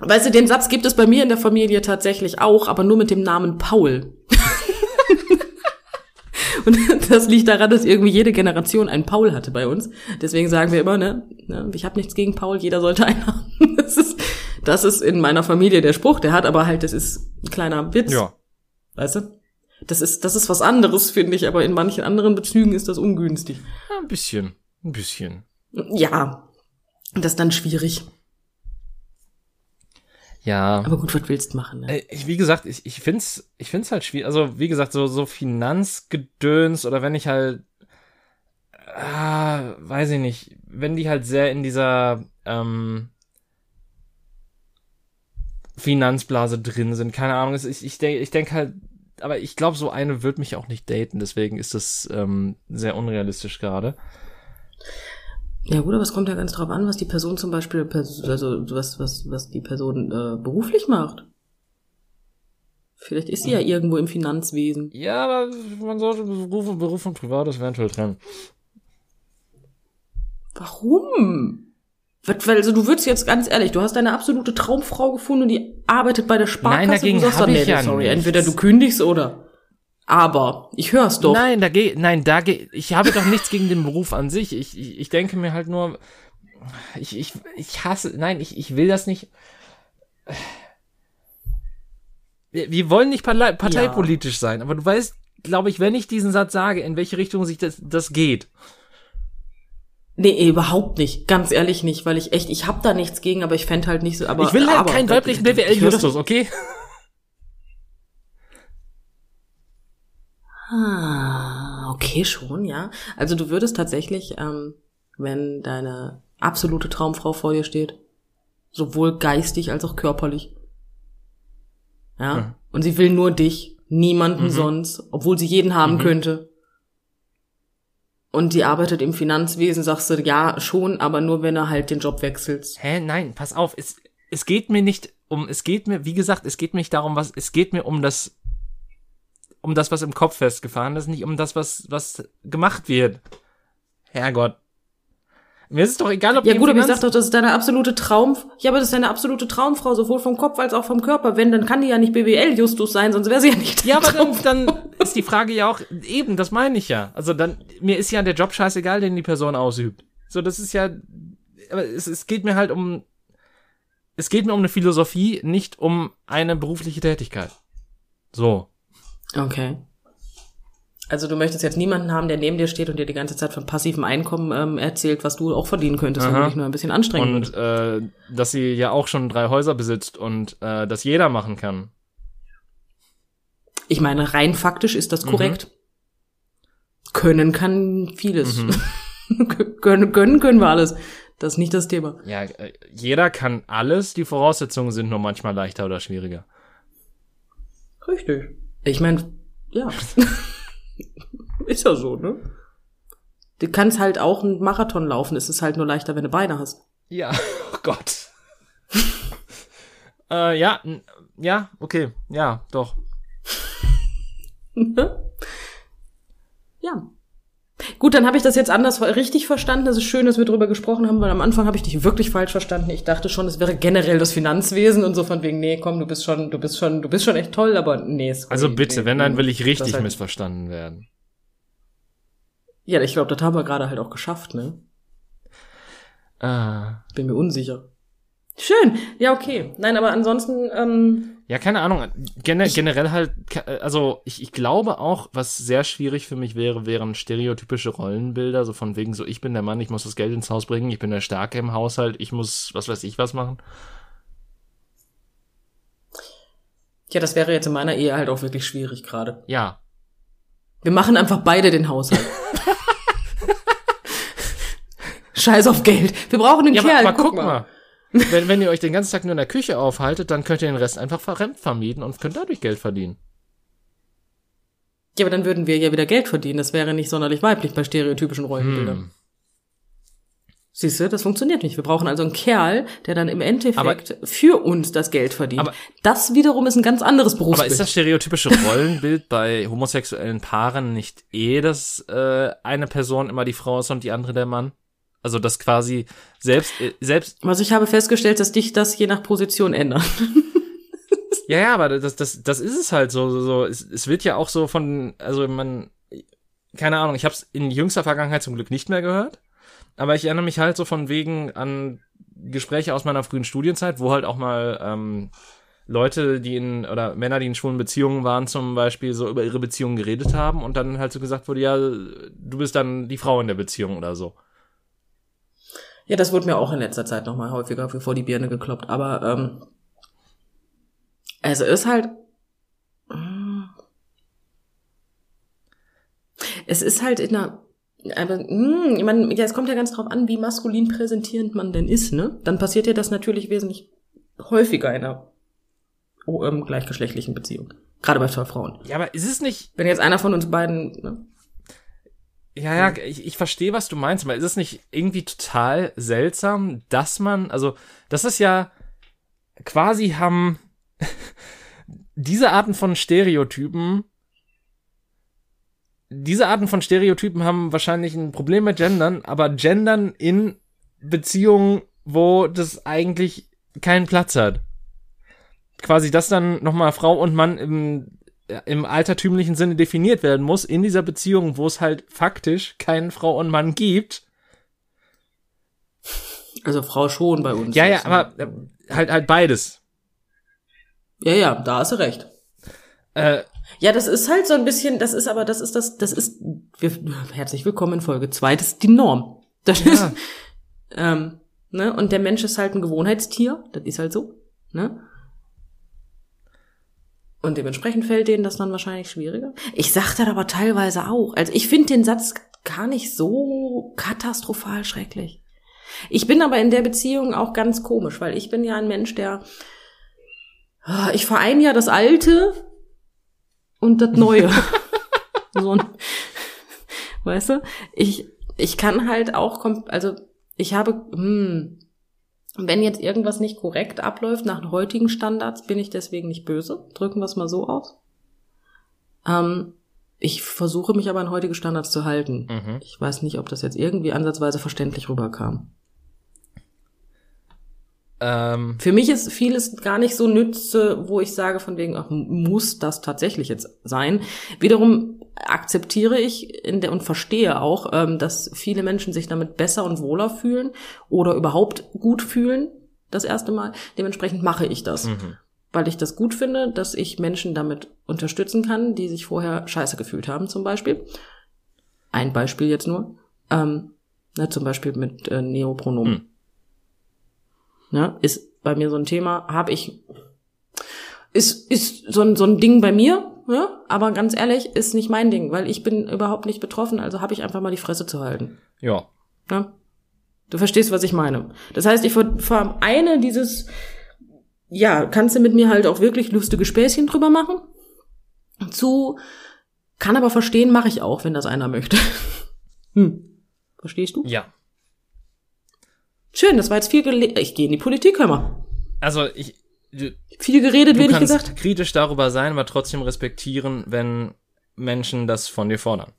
weißt du, den Satz gibt es bei mir in der Familie tatsächlich auch, aber nur mit dem Namen Paul. Und das liegt daran, dass irgendwie jede Generation einen Paul hatte bei uns. Deswegen sagen wir immer, ne, ne ich habe nichts gegen Paul, jeder sollte einen haben. Das ist, das ist in meiner Familie der Spruch, der hat aber halt, das ist ein kleiner Witz. Ja. Weißt du? Das ist, das ist was anderes, finde ich, aber in manchen anderen Bezügen ist das ungünstig. ja, ein bisschen. Ein bisschen. Ja, das ist dann schwierig. Ja. Aber gut, was willst du machen? Ne? Äh, Ich, wie gesagt, ich, ich find's, ich find's halt schwierig. Also, wie gesagt, so, so Finanzgedöns oder wenn ich halt, ah, weiß ich nicht, wenn die halt sehr in dieser, ähm, Finanzblase drin sind, keine Ahnung, es- ich, ich denke ich denk halt, aber ich glaube, so eine wird mich auch nicht daten, deswegen ist das ähm, sehr unrealistisch gerade. Ja gut, aber es kommt ja ganz drauf an, was die Person zum Beispiel, also was, was, was die Person äh, beruflich macht. Vielleicht ist sie ja irgendwo im Finanzwesen. Ja, aber man sollte Beruf, Beruf und Privates eventuell trennen. Warum? Also du würdest jetzt ganz ehrlich, du hast deine absolute Traumfrau gefunden und die arbeitet bei der Sparkasse. Nein, dagegen du sagst dann, ich nee, ja sorry, nichts. entweder du kündigst oder. Aber ich hör's doch. Nein, da geh, nein, da geh, ich habe doch nichts gegen den Beruf an sich. Ich, ich, ich denke mir halt nur, ich, ich, ich hasse, nein, ich, ich will das nicht. Wir, wir wollen nicht parteipolitisch sein, aber du weißt, glaube ich, wenn ich diesen Satz sage, in welche Richtung sich das, das geht. Nee, überhaupt nicht. Ganz ehrlich nicht, weil ich echt, ich hab da nichts gegen, aber ich fänd halt nicht so, aber. ich will halt aber, keinen weiblichen BWL-Justus, okay? Ah, okay, schon, ja. Also du würdest tatsächlich, ähm, wenn deine absolute Traumfrau vor dir steht, sowohl geistig als auch körperlich, ja, Mhm. und sie will nur dich, niemanden Mhm. sonst, obwohl sie jeden haben Mhm. könnte. Und die arbeitet im Finanzwesen, sagst du, ja, schon, aber nur wenn er halt den Job wechselt. Hä, nein, pass auf, es, es geht mir nicht um, es geht mir, wie gesagt, es geht mir nicht darum, was, es geht mir um das, um das, was im Kopf festgefahren ist, nicht um das, was, was gemacht wird. Herrgott. Mir ist es doch egal, ob Ja gut, aber ich sag doch, das ist deine absolute Traum. Ja, aber das ist deine absolute Traumfrau, sowohl vom Kopf als auch vom Körper. Wenn, dann kann die ja nicht BWL-Justus sein, sonst wäre sie ja nicht. Ja, aber dann, dann ist die Frage ja auch, eben, das meine ich ja. Also dann, mir ist ja der Job scheißegal, den die Person ausübt. So, das ist ja, aber es, es geht mir halt um, es geht mir um eine Philosophie, nicht um eine berufliche Tätigkeit. So. Okay. Also du möchtest jetzt niemanden haben, der neben dir steht und dir die ganze Zeit von passivem Einkommen ähm, erzählt, was du auch verdienen könntest, wenn Aha. du dich nur ein bisschen anstrengen Und äh, dass sie ja auch schon drei Häuser besitzt und äh, das jeder machen kann. Ich meine, rein faktisch ist Mhm. das korrekt. Können kann vieles. Mhm. können, können können wir alles. Das ist nicht das Thema. Ja, äh, jeder kann alles, die Voraussetzungen sind nur manchmal leichter oder schwieriger. Richtig. Ich meine, ja. ist ja so, ne? Du kannst halt auch einen Marathon laufen. Es ist halt nur leichter, wenn du Beine hast. Ja, oh Gott. äh, ja, ja, okay, ja, doch. ja. Gut, dann habe ich das jetzt anders richtig verstanden. Es ist schön, dass wir drüber gesprochen haben, weil am Anfang habe ich dich wirklich falsch verstanden. Ich dachte schon, es wäre generell das Finanzwesen und so von wegen, nee, komm, du bist schon, du bist schon, du bist schon echt toll, aber nee. sorry, Also bitte, nee, wenn, dann will ich richtig halt- missverstanden werden. Ja, ich glaube, das haben wir gerade halt auch geschafft, ne? Ah. Bin mir unsicher. Schön, ja, okay. Nein, aber ansonsten, ähm, Ja, keine Ahnung. Gene generell halt, ke- also ich, ich glaube auch, was sehr schwierig für mich wäre, wären stereotypische Rollenbilder, so von wegen so, ich bin der Mann, ich muss das Geld ins Haus bringen, ich bin der Starke im Haushalt, ich muss, was weiß ich, was machen. ja, das wäre jetzt in meiner Ehe halt auch wirklich schwierig gerade. Ja. Wir machen einfach beide den Haushalt. Scheiß auf Geld. Wir brauchen einen Ja, Kerl. aber, aber guck mal. Wenn, wenn ihr euch den ganzen Tag nur in der Küche aufhaltet, dann könnt ihr den Rest einfach verremd vermieten und könnt dadurch Geld verdienen. Ja, aber dann würden wir ja wieder Geld verdienen. Das wäre nicht sonderlich weiblich bei stereotypischen Rollenbildern. Hm. Siehst du, das funktioniert nicht. Wir brauchen also einen Kerl, der dann im Endeffekt Aber- für uns das Geld verdient. Aber- das wiederum ist ein ganz anderes Berufsbild. Aber ist das stereotypische Rollenbild bei homosexuellen Paaren nicht eh, dass äh, eine Person immer die Frau ist und die andere der Mann? Also das quasi selbst äh, selbst also ich habe festgestellt, dass dich das je nach Position ändert. ja ja, aber das das das ist es halt so so, so. Es, es wird ja auch so von also man keine Ahnung, ich habe es in jüngster Vergangenheit zum Glück nicht mehr gehört, aber ich erinnere mich halt so von wegen an Gespräche aus meiner frühen Studienzeit, wo halt auch mal ähm, Leute, die in, oder Männer, die in schwulen Beziehungen waren, zum Beispiel so über ihre Beziehungen geredet haben und dann halt so gesagt wurde, ja, du bist dann die Frau in der Beziehung oder so. Ja, das wurde mir auch in letzter Zeit nochmal häufiger vor die Birne gekloppt. Aber ähm, also ist halt. mm. Es ist halt in einer. Aber, mh, ich meine, ja, es kommt ja ganz drauf an, wie maskulin präsentierend man denn ist, ne? Dann passiert ja das natürlich wesentlich häufiger in einer oh, ähm, gleichgeschlechtlichen Beziehung. Gerade bei zwei Frauen. Ja, aber ist es nicht, Wenn jetzt einer von uns beiden, ne? Ja, ja, ich, ich verstehe, was du meinst, aber ist es nicht irgendwie total seltsam, dass man, also, das ist ja, quasi haben diese Arten von Stereotypen diese Arten von Stereotypen haben wahrscheinlich ein Problem mit Gendern, aber Gendern in Beziehungen, wo das eigentlich keinen Platz hat. Quasi, dass dann nochmal Frau und Mann im, im altertümlichen Sinne definiert werden muss, in dieser Beziehung, wo es halt faktisch keinen Frau und Mann gibt. Also Frau schon bei uns. Ja, ja, ne? aber äh, halt, halt beides. Ja, ja, da hast du recht. Äh, Ja, das ist halt so ein bisschen, das ist aber, das ist das, das ist, wir, herzlich willkommen in Folge zwei, das ist die Norm. Das Ja. ist, ähm, ne, und der Mensch ist halt ein Gewohnheitstier, das ist halt so, ne. Und dementsprechend fällt denen das dann wahrscheinlich schwieriger. Ich sag das aber teilweise auch. Also ich finde den Satz gar nicht so katastrophal schrecklich. Ich bin aber in der Beziehung auch ganz komisch, weil ich bin ja ein Mensch, der, Ah, ich vereine ja das Alte und das Neue. so ein, weißt du? Ich, ich kann halt auch, also ich habe, hm, wenn jetzt irgendwas nicht korrekt abläuft nach heutigen Standards, bin ich deswegen nicht böse. Drücken wir es mal so aus. Ähm, ich versuche mich aber an heutige Standards zu halten. mhm. Ich weiß nicht, ob das jetzt irgendwie ansatzweise verständlich rüberkam. ähm, Für mich ist vieles gar nicht so nütze, wo ich sage von wegen, ach, muss das tatsächlich jetzt sein. Wiederum akzeptiere ich in der, und verstehe auch, ähm, dass viele Menschen sich damit besser und wohler fühlen oder überhaupt gut fühlen, das erste Mal. Dementsprechend mache ich das. mhm. Weil ich das gut finde, dass ich Menschen damit unterstützen kann, die sich vorher scheiße gefühlt haben, zum Beispiel. Ein Beispiel jetzt nur. Ähm, ne, zum Beispiel mit äh, Neopronomen. Hm. Ne, ist bei mir so ein Thema, habe ich, ist, ist so ein, so ein Ding bei mir, ja, aber ganz ehrlich, ist nicht mein Ding, weil ich bin überhaupt nicht betroffen, also habe ich einfach mal die Fresse zu halten. Ja. Ne? Du verstehst, was ich meine. Das heißt, ich ver- vereine dieses, ja, kannst du mit mir halt auch wirklich lustige Späßchen drüber machen, zu, kann aber verstehen, mache ich auch, wenn das einer möchte. Hm. Verstehst du? Ja. Schön, das war jetzt viel gele Ich gehe in die Politik, hör mal. Also ich, Viel geredet, wird ich gesagt. kritisch darüber sein, aber trotzdem respektieren, wenn Menschen das von dir fordern.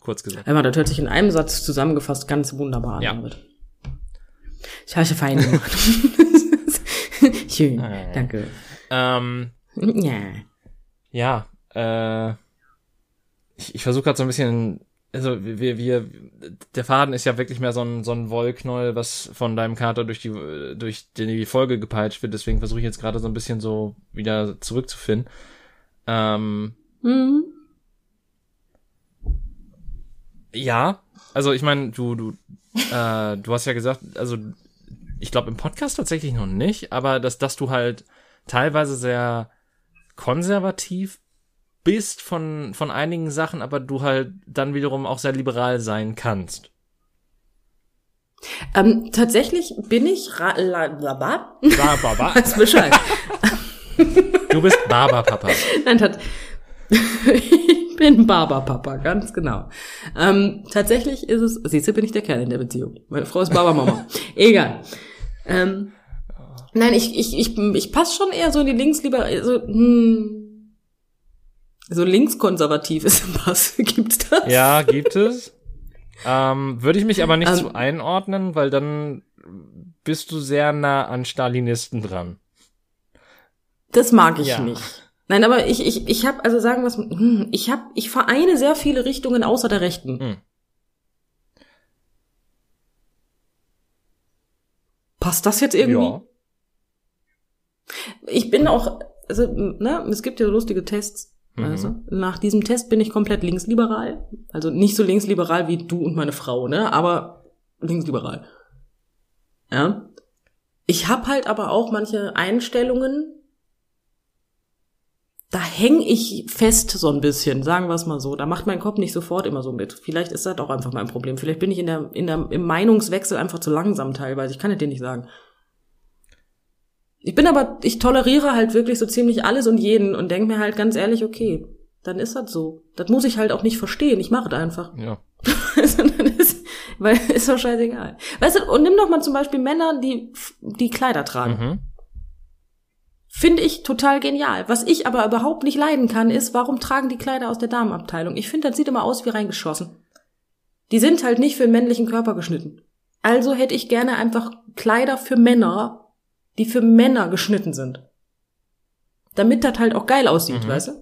Kurz gesagt. Hör mal, das hört sich in einem Satz zusammengefasst ganz wunderbar an, Ja. David. Ich habe fein gemacht. Schön, Äh. danke. Ähm, Ja. ja, äh, ich, ich versuche gerade so ein bisschen, also wir, wir, der Faden ist ja wirklich mehr so ein, so ein Wollknäuel, was von deinem Kater durch die, durch die, Folge gepeitscht wird, deswegen versuche ich jetzt gerade so ein bisschen so wieder zurückzufinden. Ähm, Mhm. ja, also ich meine, du, du, äh, du hast ja gesagt, also ich glaube im Podcast tatsächlich noch nicht, aber dass, dass du halt teilweise sehr konservativ bist von, von einigen Sachen, aber du halt dann wiederum auch sehr liberal sein kannst. Ähm, tatsächlich bin ich ra la la Baba. Weiß Bescheid. Du bist Baba-Papa. Nein, tat ich bin Baba-Papa, ganz genau. Ähm, tatsächlich ist es, siehst du, bin ich der Kerl in der Beziehung. Meine Frau ist Baba-Mama. Egal. Ähm, nein, ich, ich, ich, ich passe schon eher so in die Linksliber, so, hm, so linkskonservativ ist was. Gibt's das? Ja, gibt es. Ähm, Würde ich mich aber nicht Ähm. zu einordnen, weil dann bist du sehr nah an Stalinisten dran. Das mag ich Ja. nicht. Nein, aber ich, ich, ich habe, also sagen wir es, hm, ich habe, ich vereine sehr viele Richtungen außer der Rechten. Hm. Passt das jetzt irgendwie? Ja. Ich bin auch, also, ne, es gibt ja so lustige Tests. Mhm. Also, nach diesem Test bin ich komplett linksliberal. Also nicht so linksliberal wie du und meine Frau, ne? Aber linksliberal. Ja. Ich habe halt aber auch manche Einstellungen, da häng ich fest so ein bisschen, sagen wir es mal so. Da macht mein Kopf nicht sofort immer so mit. Vielleicht ist das auch einfach mein Problem. Vielleicht bin ich in der, in der, im Meinungswechsel einfach zu langsam teilweise. Ich kann es dir nicht sagen. Ich bin aber, ich toleriere halt wirklich so ziemlich alles und jeden und denke mir halt ganz ehrlich, okay, dann ist das so. Das muss ich halt auch nicht verstehen. Ich mache es einfach. Ja. Also, ist, weil ist doch scheißegal. Weißt du, und nimm doch mal zum Beispiel Männer, die, die Kleider tragen. Mhm. Finde ich total genial. Was ich aber überhaupt nicht leiden kann, ist, warum tragen die Kleider aus der Damenabteilung? Ich finde, das sieht immer aus wie reingeschossen. Die sind halt nicht für den männlichen Körper geschnitten. Also hätte ich gerne einfach Kleider für Männer, die für Männer geschnitten sind. Damit das halt auch geil aussieht, Mhm. weißt du?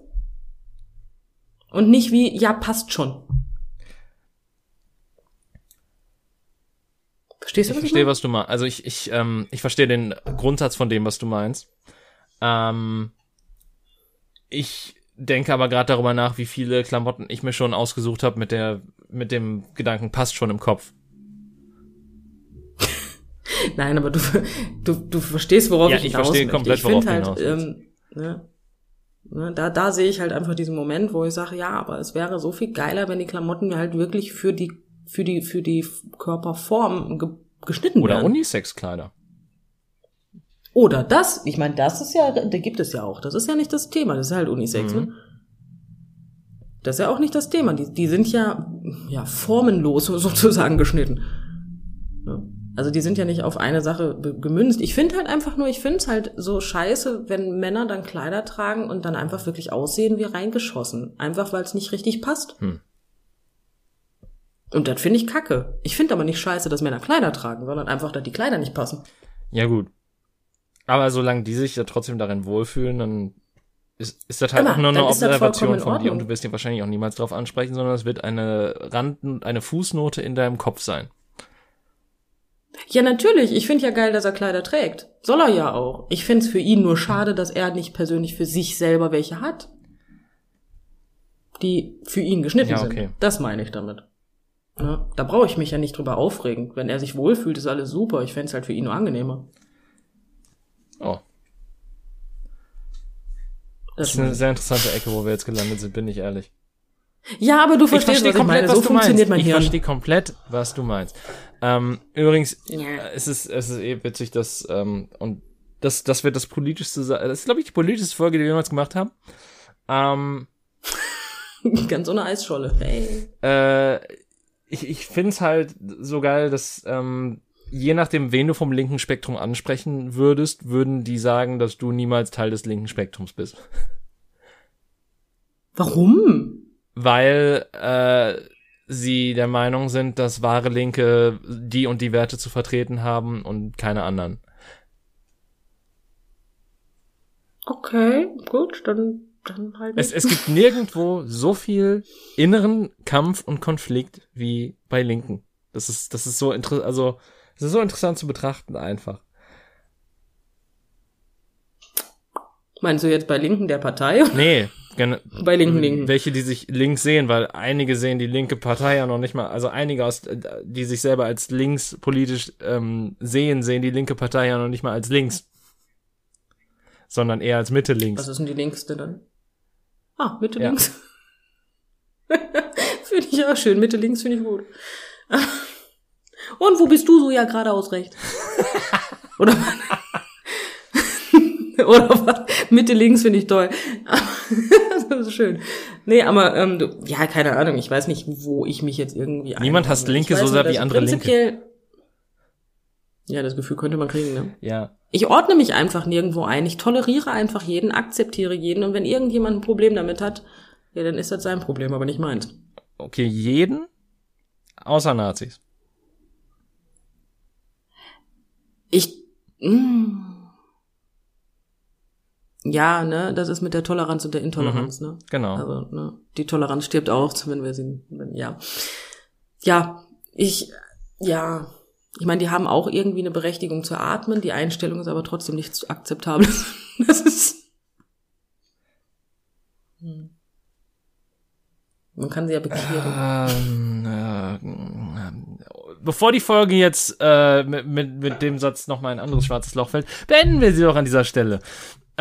Und nicht wie, ja, passt schon. Verstehst du, Ich was verstehe, meine? was du meinst. Also ich, ich, ähm, ich verstehe den Grundsatz von dem, was du meinst. Ähm, ich denke aber gerade darüber nach, wie viele Klamotten ich mir schon ausgesucht habe mit der, mit dem Gedanken, passt schon im Kopf. Nein, aber du, du, du verstehst, worauf Ja, ich ich hinaus verstehe möchte. komplett, ich finde worauf halt, ähm, ne, ne, da, da sehe ich halt einfach diesen Moment, wo ich sage, ja, aber es wäre so viel geiler, wenn die Klamotten halt wirklich für die, für die, für die Körperform ge geschnitten Oder werden. Unisex-Kleider. Oder das, ich meine, das ist ja, da gibt es ja auch. Das ist ja nicht das Thema, das ist halt Unisex, Mhm. ne? Das ist ja auch nicht das Thema. Die, die sind ja, ja formenlos sozusagen geschnitten. Also die sind ja nicht auf eine Sache gemünzt. Ich finde halt einfach nur, ich finde es halt so scheiße, wenn Männer dann Kleider tragen und dann einfach wirklich aussehen wie reingeschossen. Einfach weil es nicht richtig passt. Hm. Und das finde ich kacke. Ich finde aber nicht scheiße, dass Männer Kleider tragen, sondern einfach, dass die Kleider nicht passen. Ja, gut. Aber solange die sich ja trotzdem darin wohlfühlen, dann ist, ist das halt Immer, auch nur eine Observation von dir und du wirst dir wahrscheinlich auch niemals darauf ansprechen, sondern es wird eine Rand, eine Fußnote in deinem Kopf sein. Ja, natürlich. Ich finde ja geil, dass er Kleider trägt. Soll er ja auch. Ich finde es für ihn nur schade, dass er nicht persönlich für sich selber welche hat, die für ihn geschnitten Ja, okay. sind. Das meine ich damit. Ja, da brauche ich mich ja nicht drüber aufregen. Wenn er sich wohlfühlt, ist alles super. Ich fände es halt für ihn nur angenehmer. Oh, das Das ist eine sehr interessante Ecke, wo wir jetzt gelandet sind, bin ich ehrlich. Ja, aber du Ich verstehst, verstehe was ich meine. komplett, So was du funktioniert meinst. mein Ich Hirn. verstehe komplett, was du meinst. Ähm, übrigens, Ja. es ist, es ist eh witzig, dass, ähm, und das, das wird das politischste, sein- das ist, glaube ich, die politischste Folge, die wir jemals gemacht haben. Ähm, Ganz ohne Eisscholle. Hey. äh, ich, ich find's halt so geil, dass ähm, je nachdem, wen du vom linken Spektrum ansprechen würdest, würden die sagen, dass du niemals Teil des linken Spektrums bist. Warum? Weil äh, sie der Meinung sind, dass wahre Linke die und die Werte zu vertreten haben und keine anderen. Okay, gut, dann, dann halt. Es, es gibt nirgendwo so viel inneren Kampf und Konflikt wie bei Linken. Das ist, das ist so interessant, also, es ist so interessant zu betrachten einfach. Meinst du jetzt bei Linken der Partei? Nee, bei Linken Linken. welche, die sich links sehen, weil einige sehen die linke Partei ja noch nicht mal, also einige aus, äh, die sich selber als links politisch ähm, sehen, sehen die linke Partei ja noch nicht mal als links. Sondern eher als Mitte links. Was ist denn die linkste dann? Ah, Mitte Ja. links. finde ich auch schön. Mitte links finde ich gut. Und wo bist du so? Ja, geradeaus rechts. Oder Oder was? Mitte links finde ich toll. das ist schön. Nee, aber ähm, du, ja, keine Ahnung. Ich weiß nicht, wo ich mich jetzt irgendwie Niemand hasst Linke so sehr wie andere Linke. Ja, das Gefühl könnte man kriegen, ne? ja. Ich ordne mich einfach nirgendwo ein. Ich toleriere einfach jeden, akzeptiere jeden. Und wenn irgendjemand ein Problem damit hat, ja, dann ist das sein Problem, aber nicht meins. Okay, jeden außer Nazis. Ich, mm, ja, ne, das ist mit der Toleranz und der Intoleranz, ne? Genau. Also, ne, die Toleranz stirbt aus, wenn wir sie, wenn, ja. Ja, ich, ja, ich meine, die haben auch irgendwie eine Berechtigung zu atmen, die Einstellung ist aber trotzdem nicht zu akzeptabel. Das ist, Hm. man kann sie ja bekehren. Ähm, äh, bevor die Folge jetzt äh, mit, mit, mit dem Satz noch mal ein anderes schwarzes Loch fällt, beenden wir sie doch an dieser Stelle.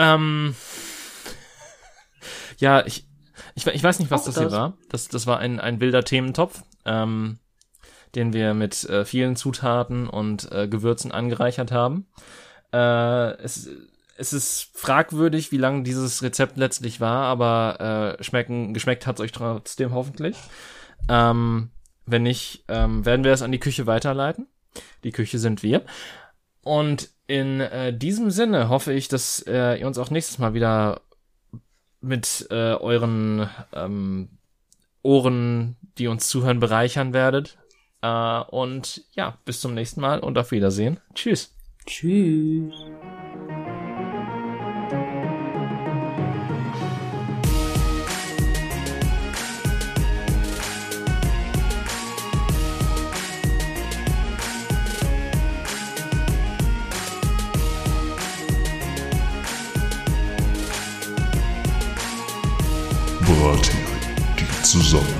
Ähm, ja, ich, ich, ich weiß nicht, was Auch das hier das. war. Das, das war ein, ein wilder Thementopf, ähm, den wir mit äh, vielen Zutaten und äh, Gewürzen angereichert haben. Äh, es, es ist fragwürdig, wie lang dieses Rezept letztlich war, aber äh, schmecken, geschmeckt hat es euch trotzdem hoffentlich. Ähm, wenn nicht, ähm, werden wir es an die Küche weiterleiten. Die Küche sind wir. Und in äh, diesem Sinne hoffe ich, dass äh, ihr uns auch nächstes Mal wieder mit äh, euren ähm, Ohren, die uns zuhören, bereichern werdet. Äh, und ja, bis zum nächsten Mal und auf Wiedersehen. Tschüss. Tschüss. Bratin, die zusammen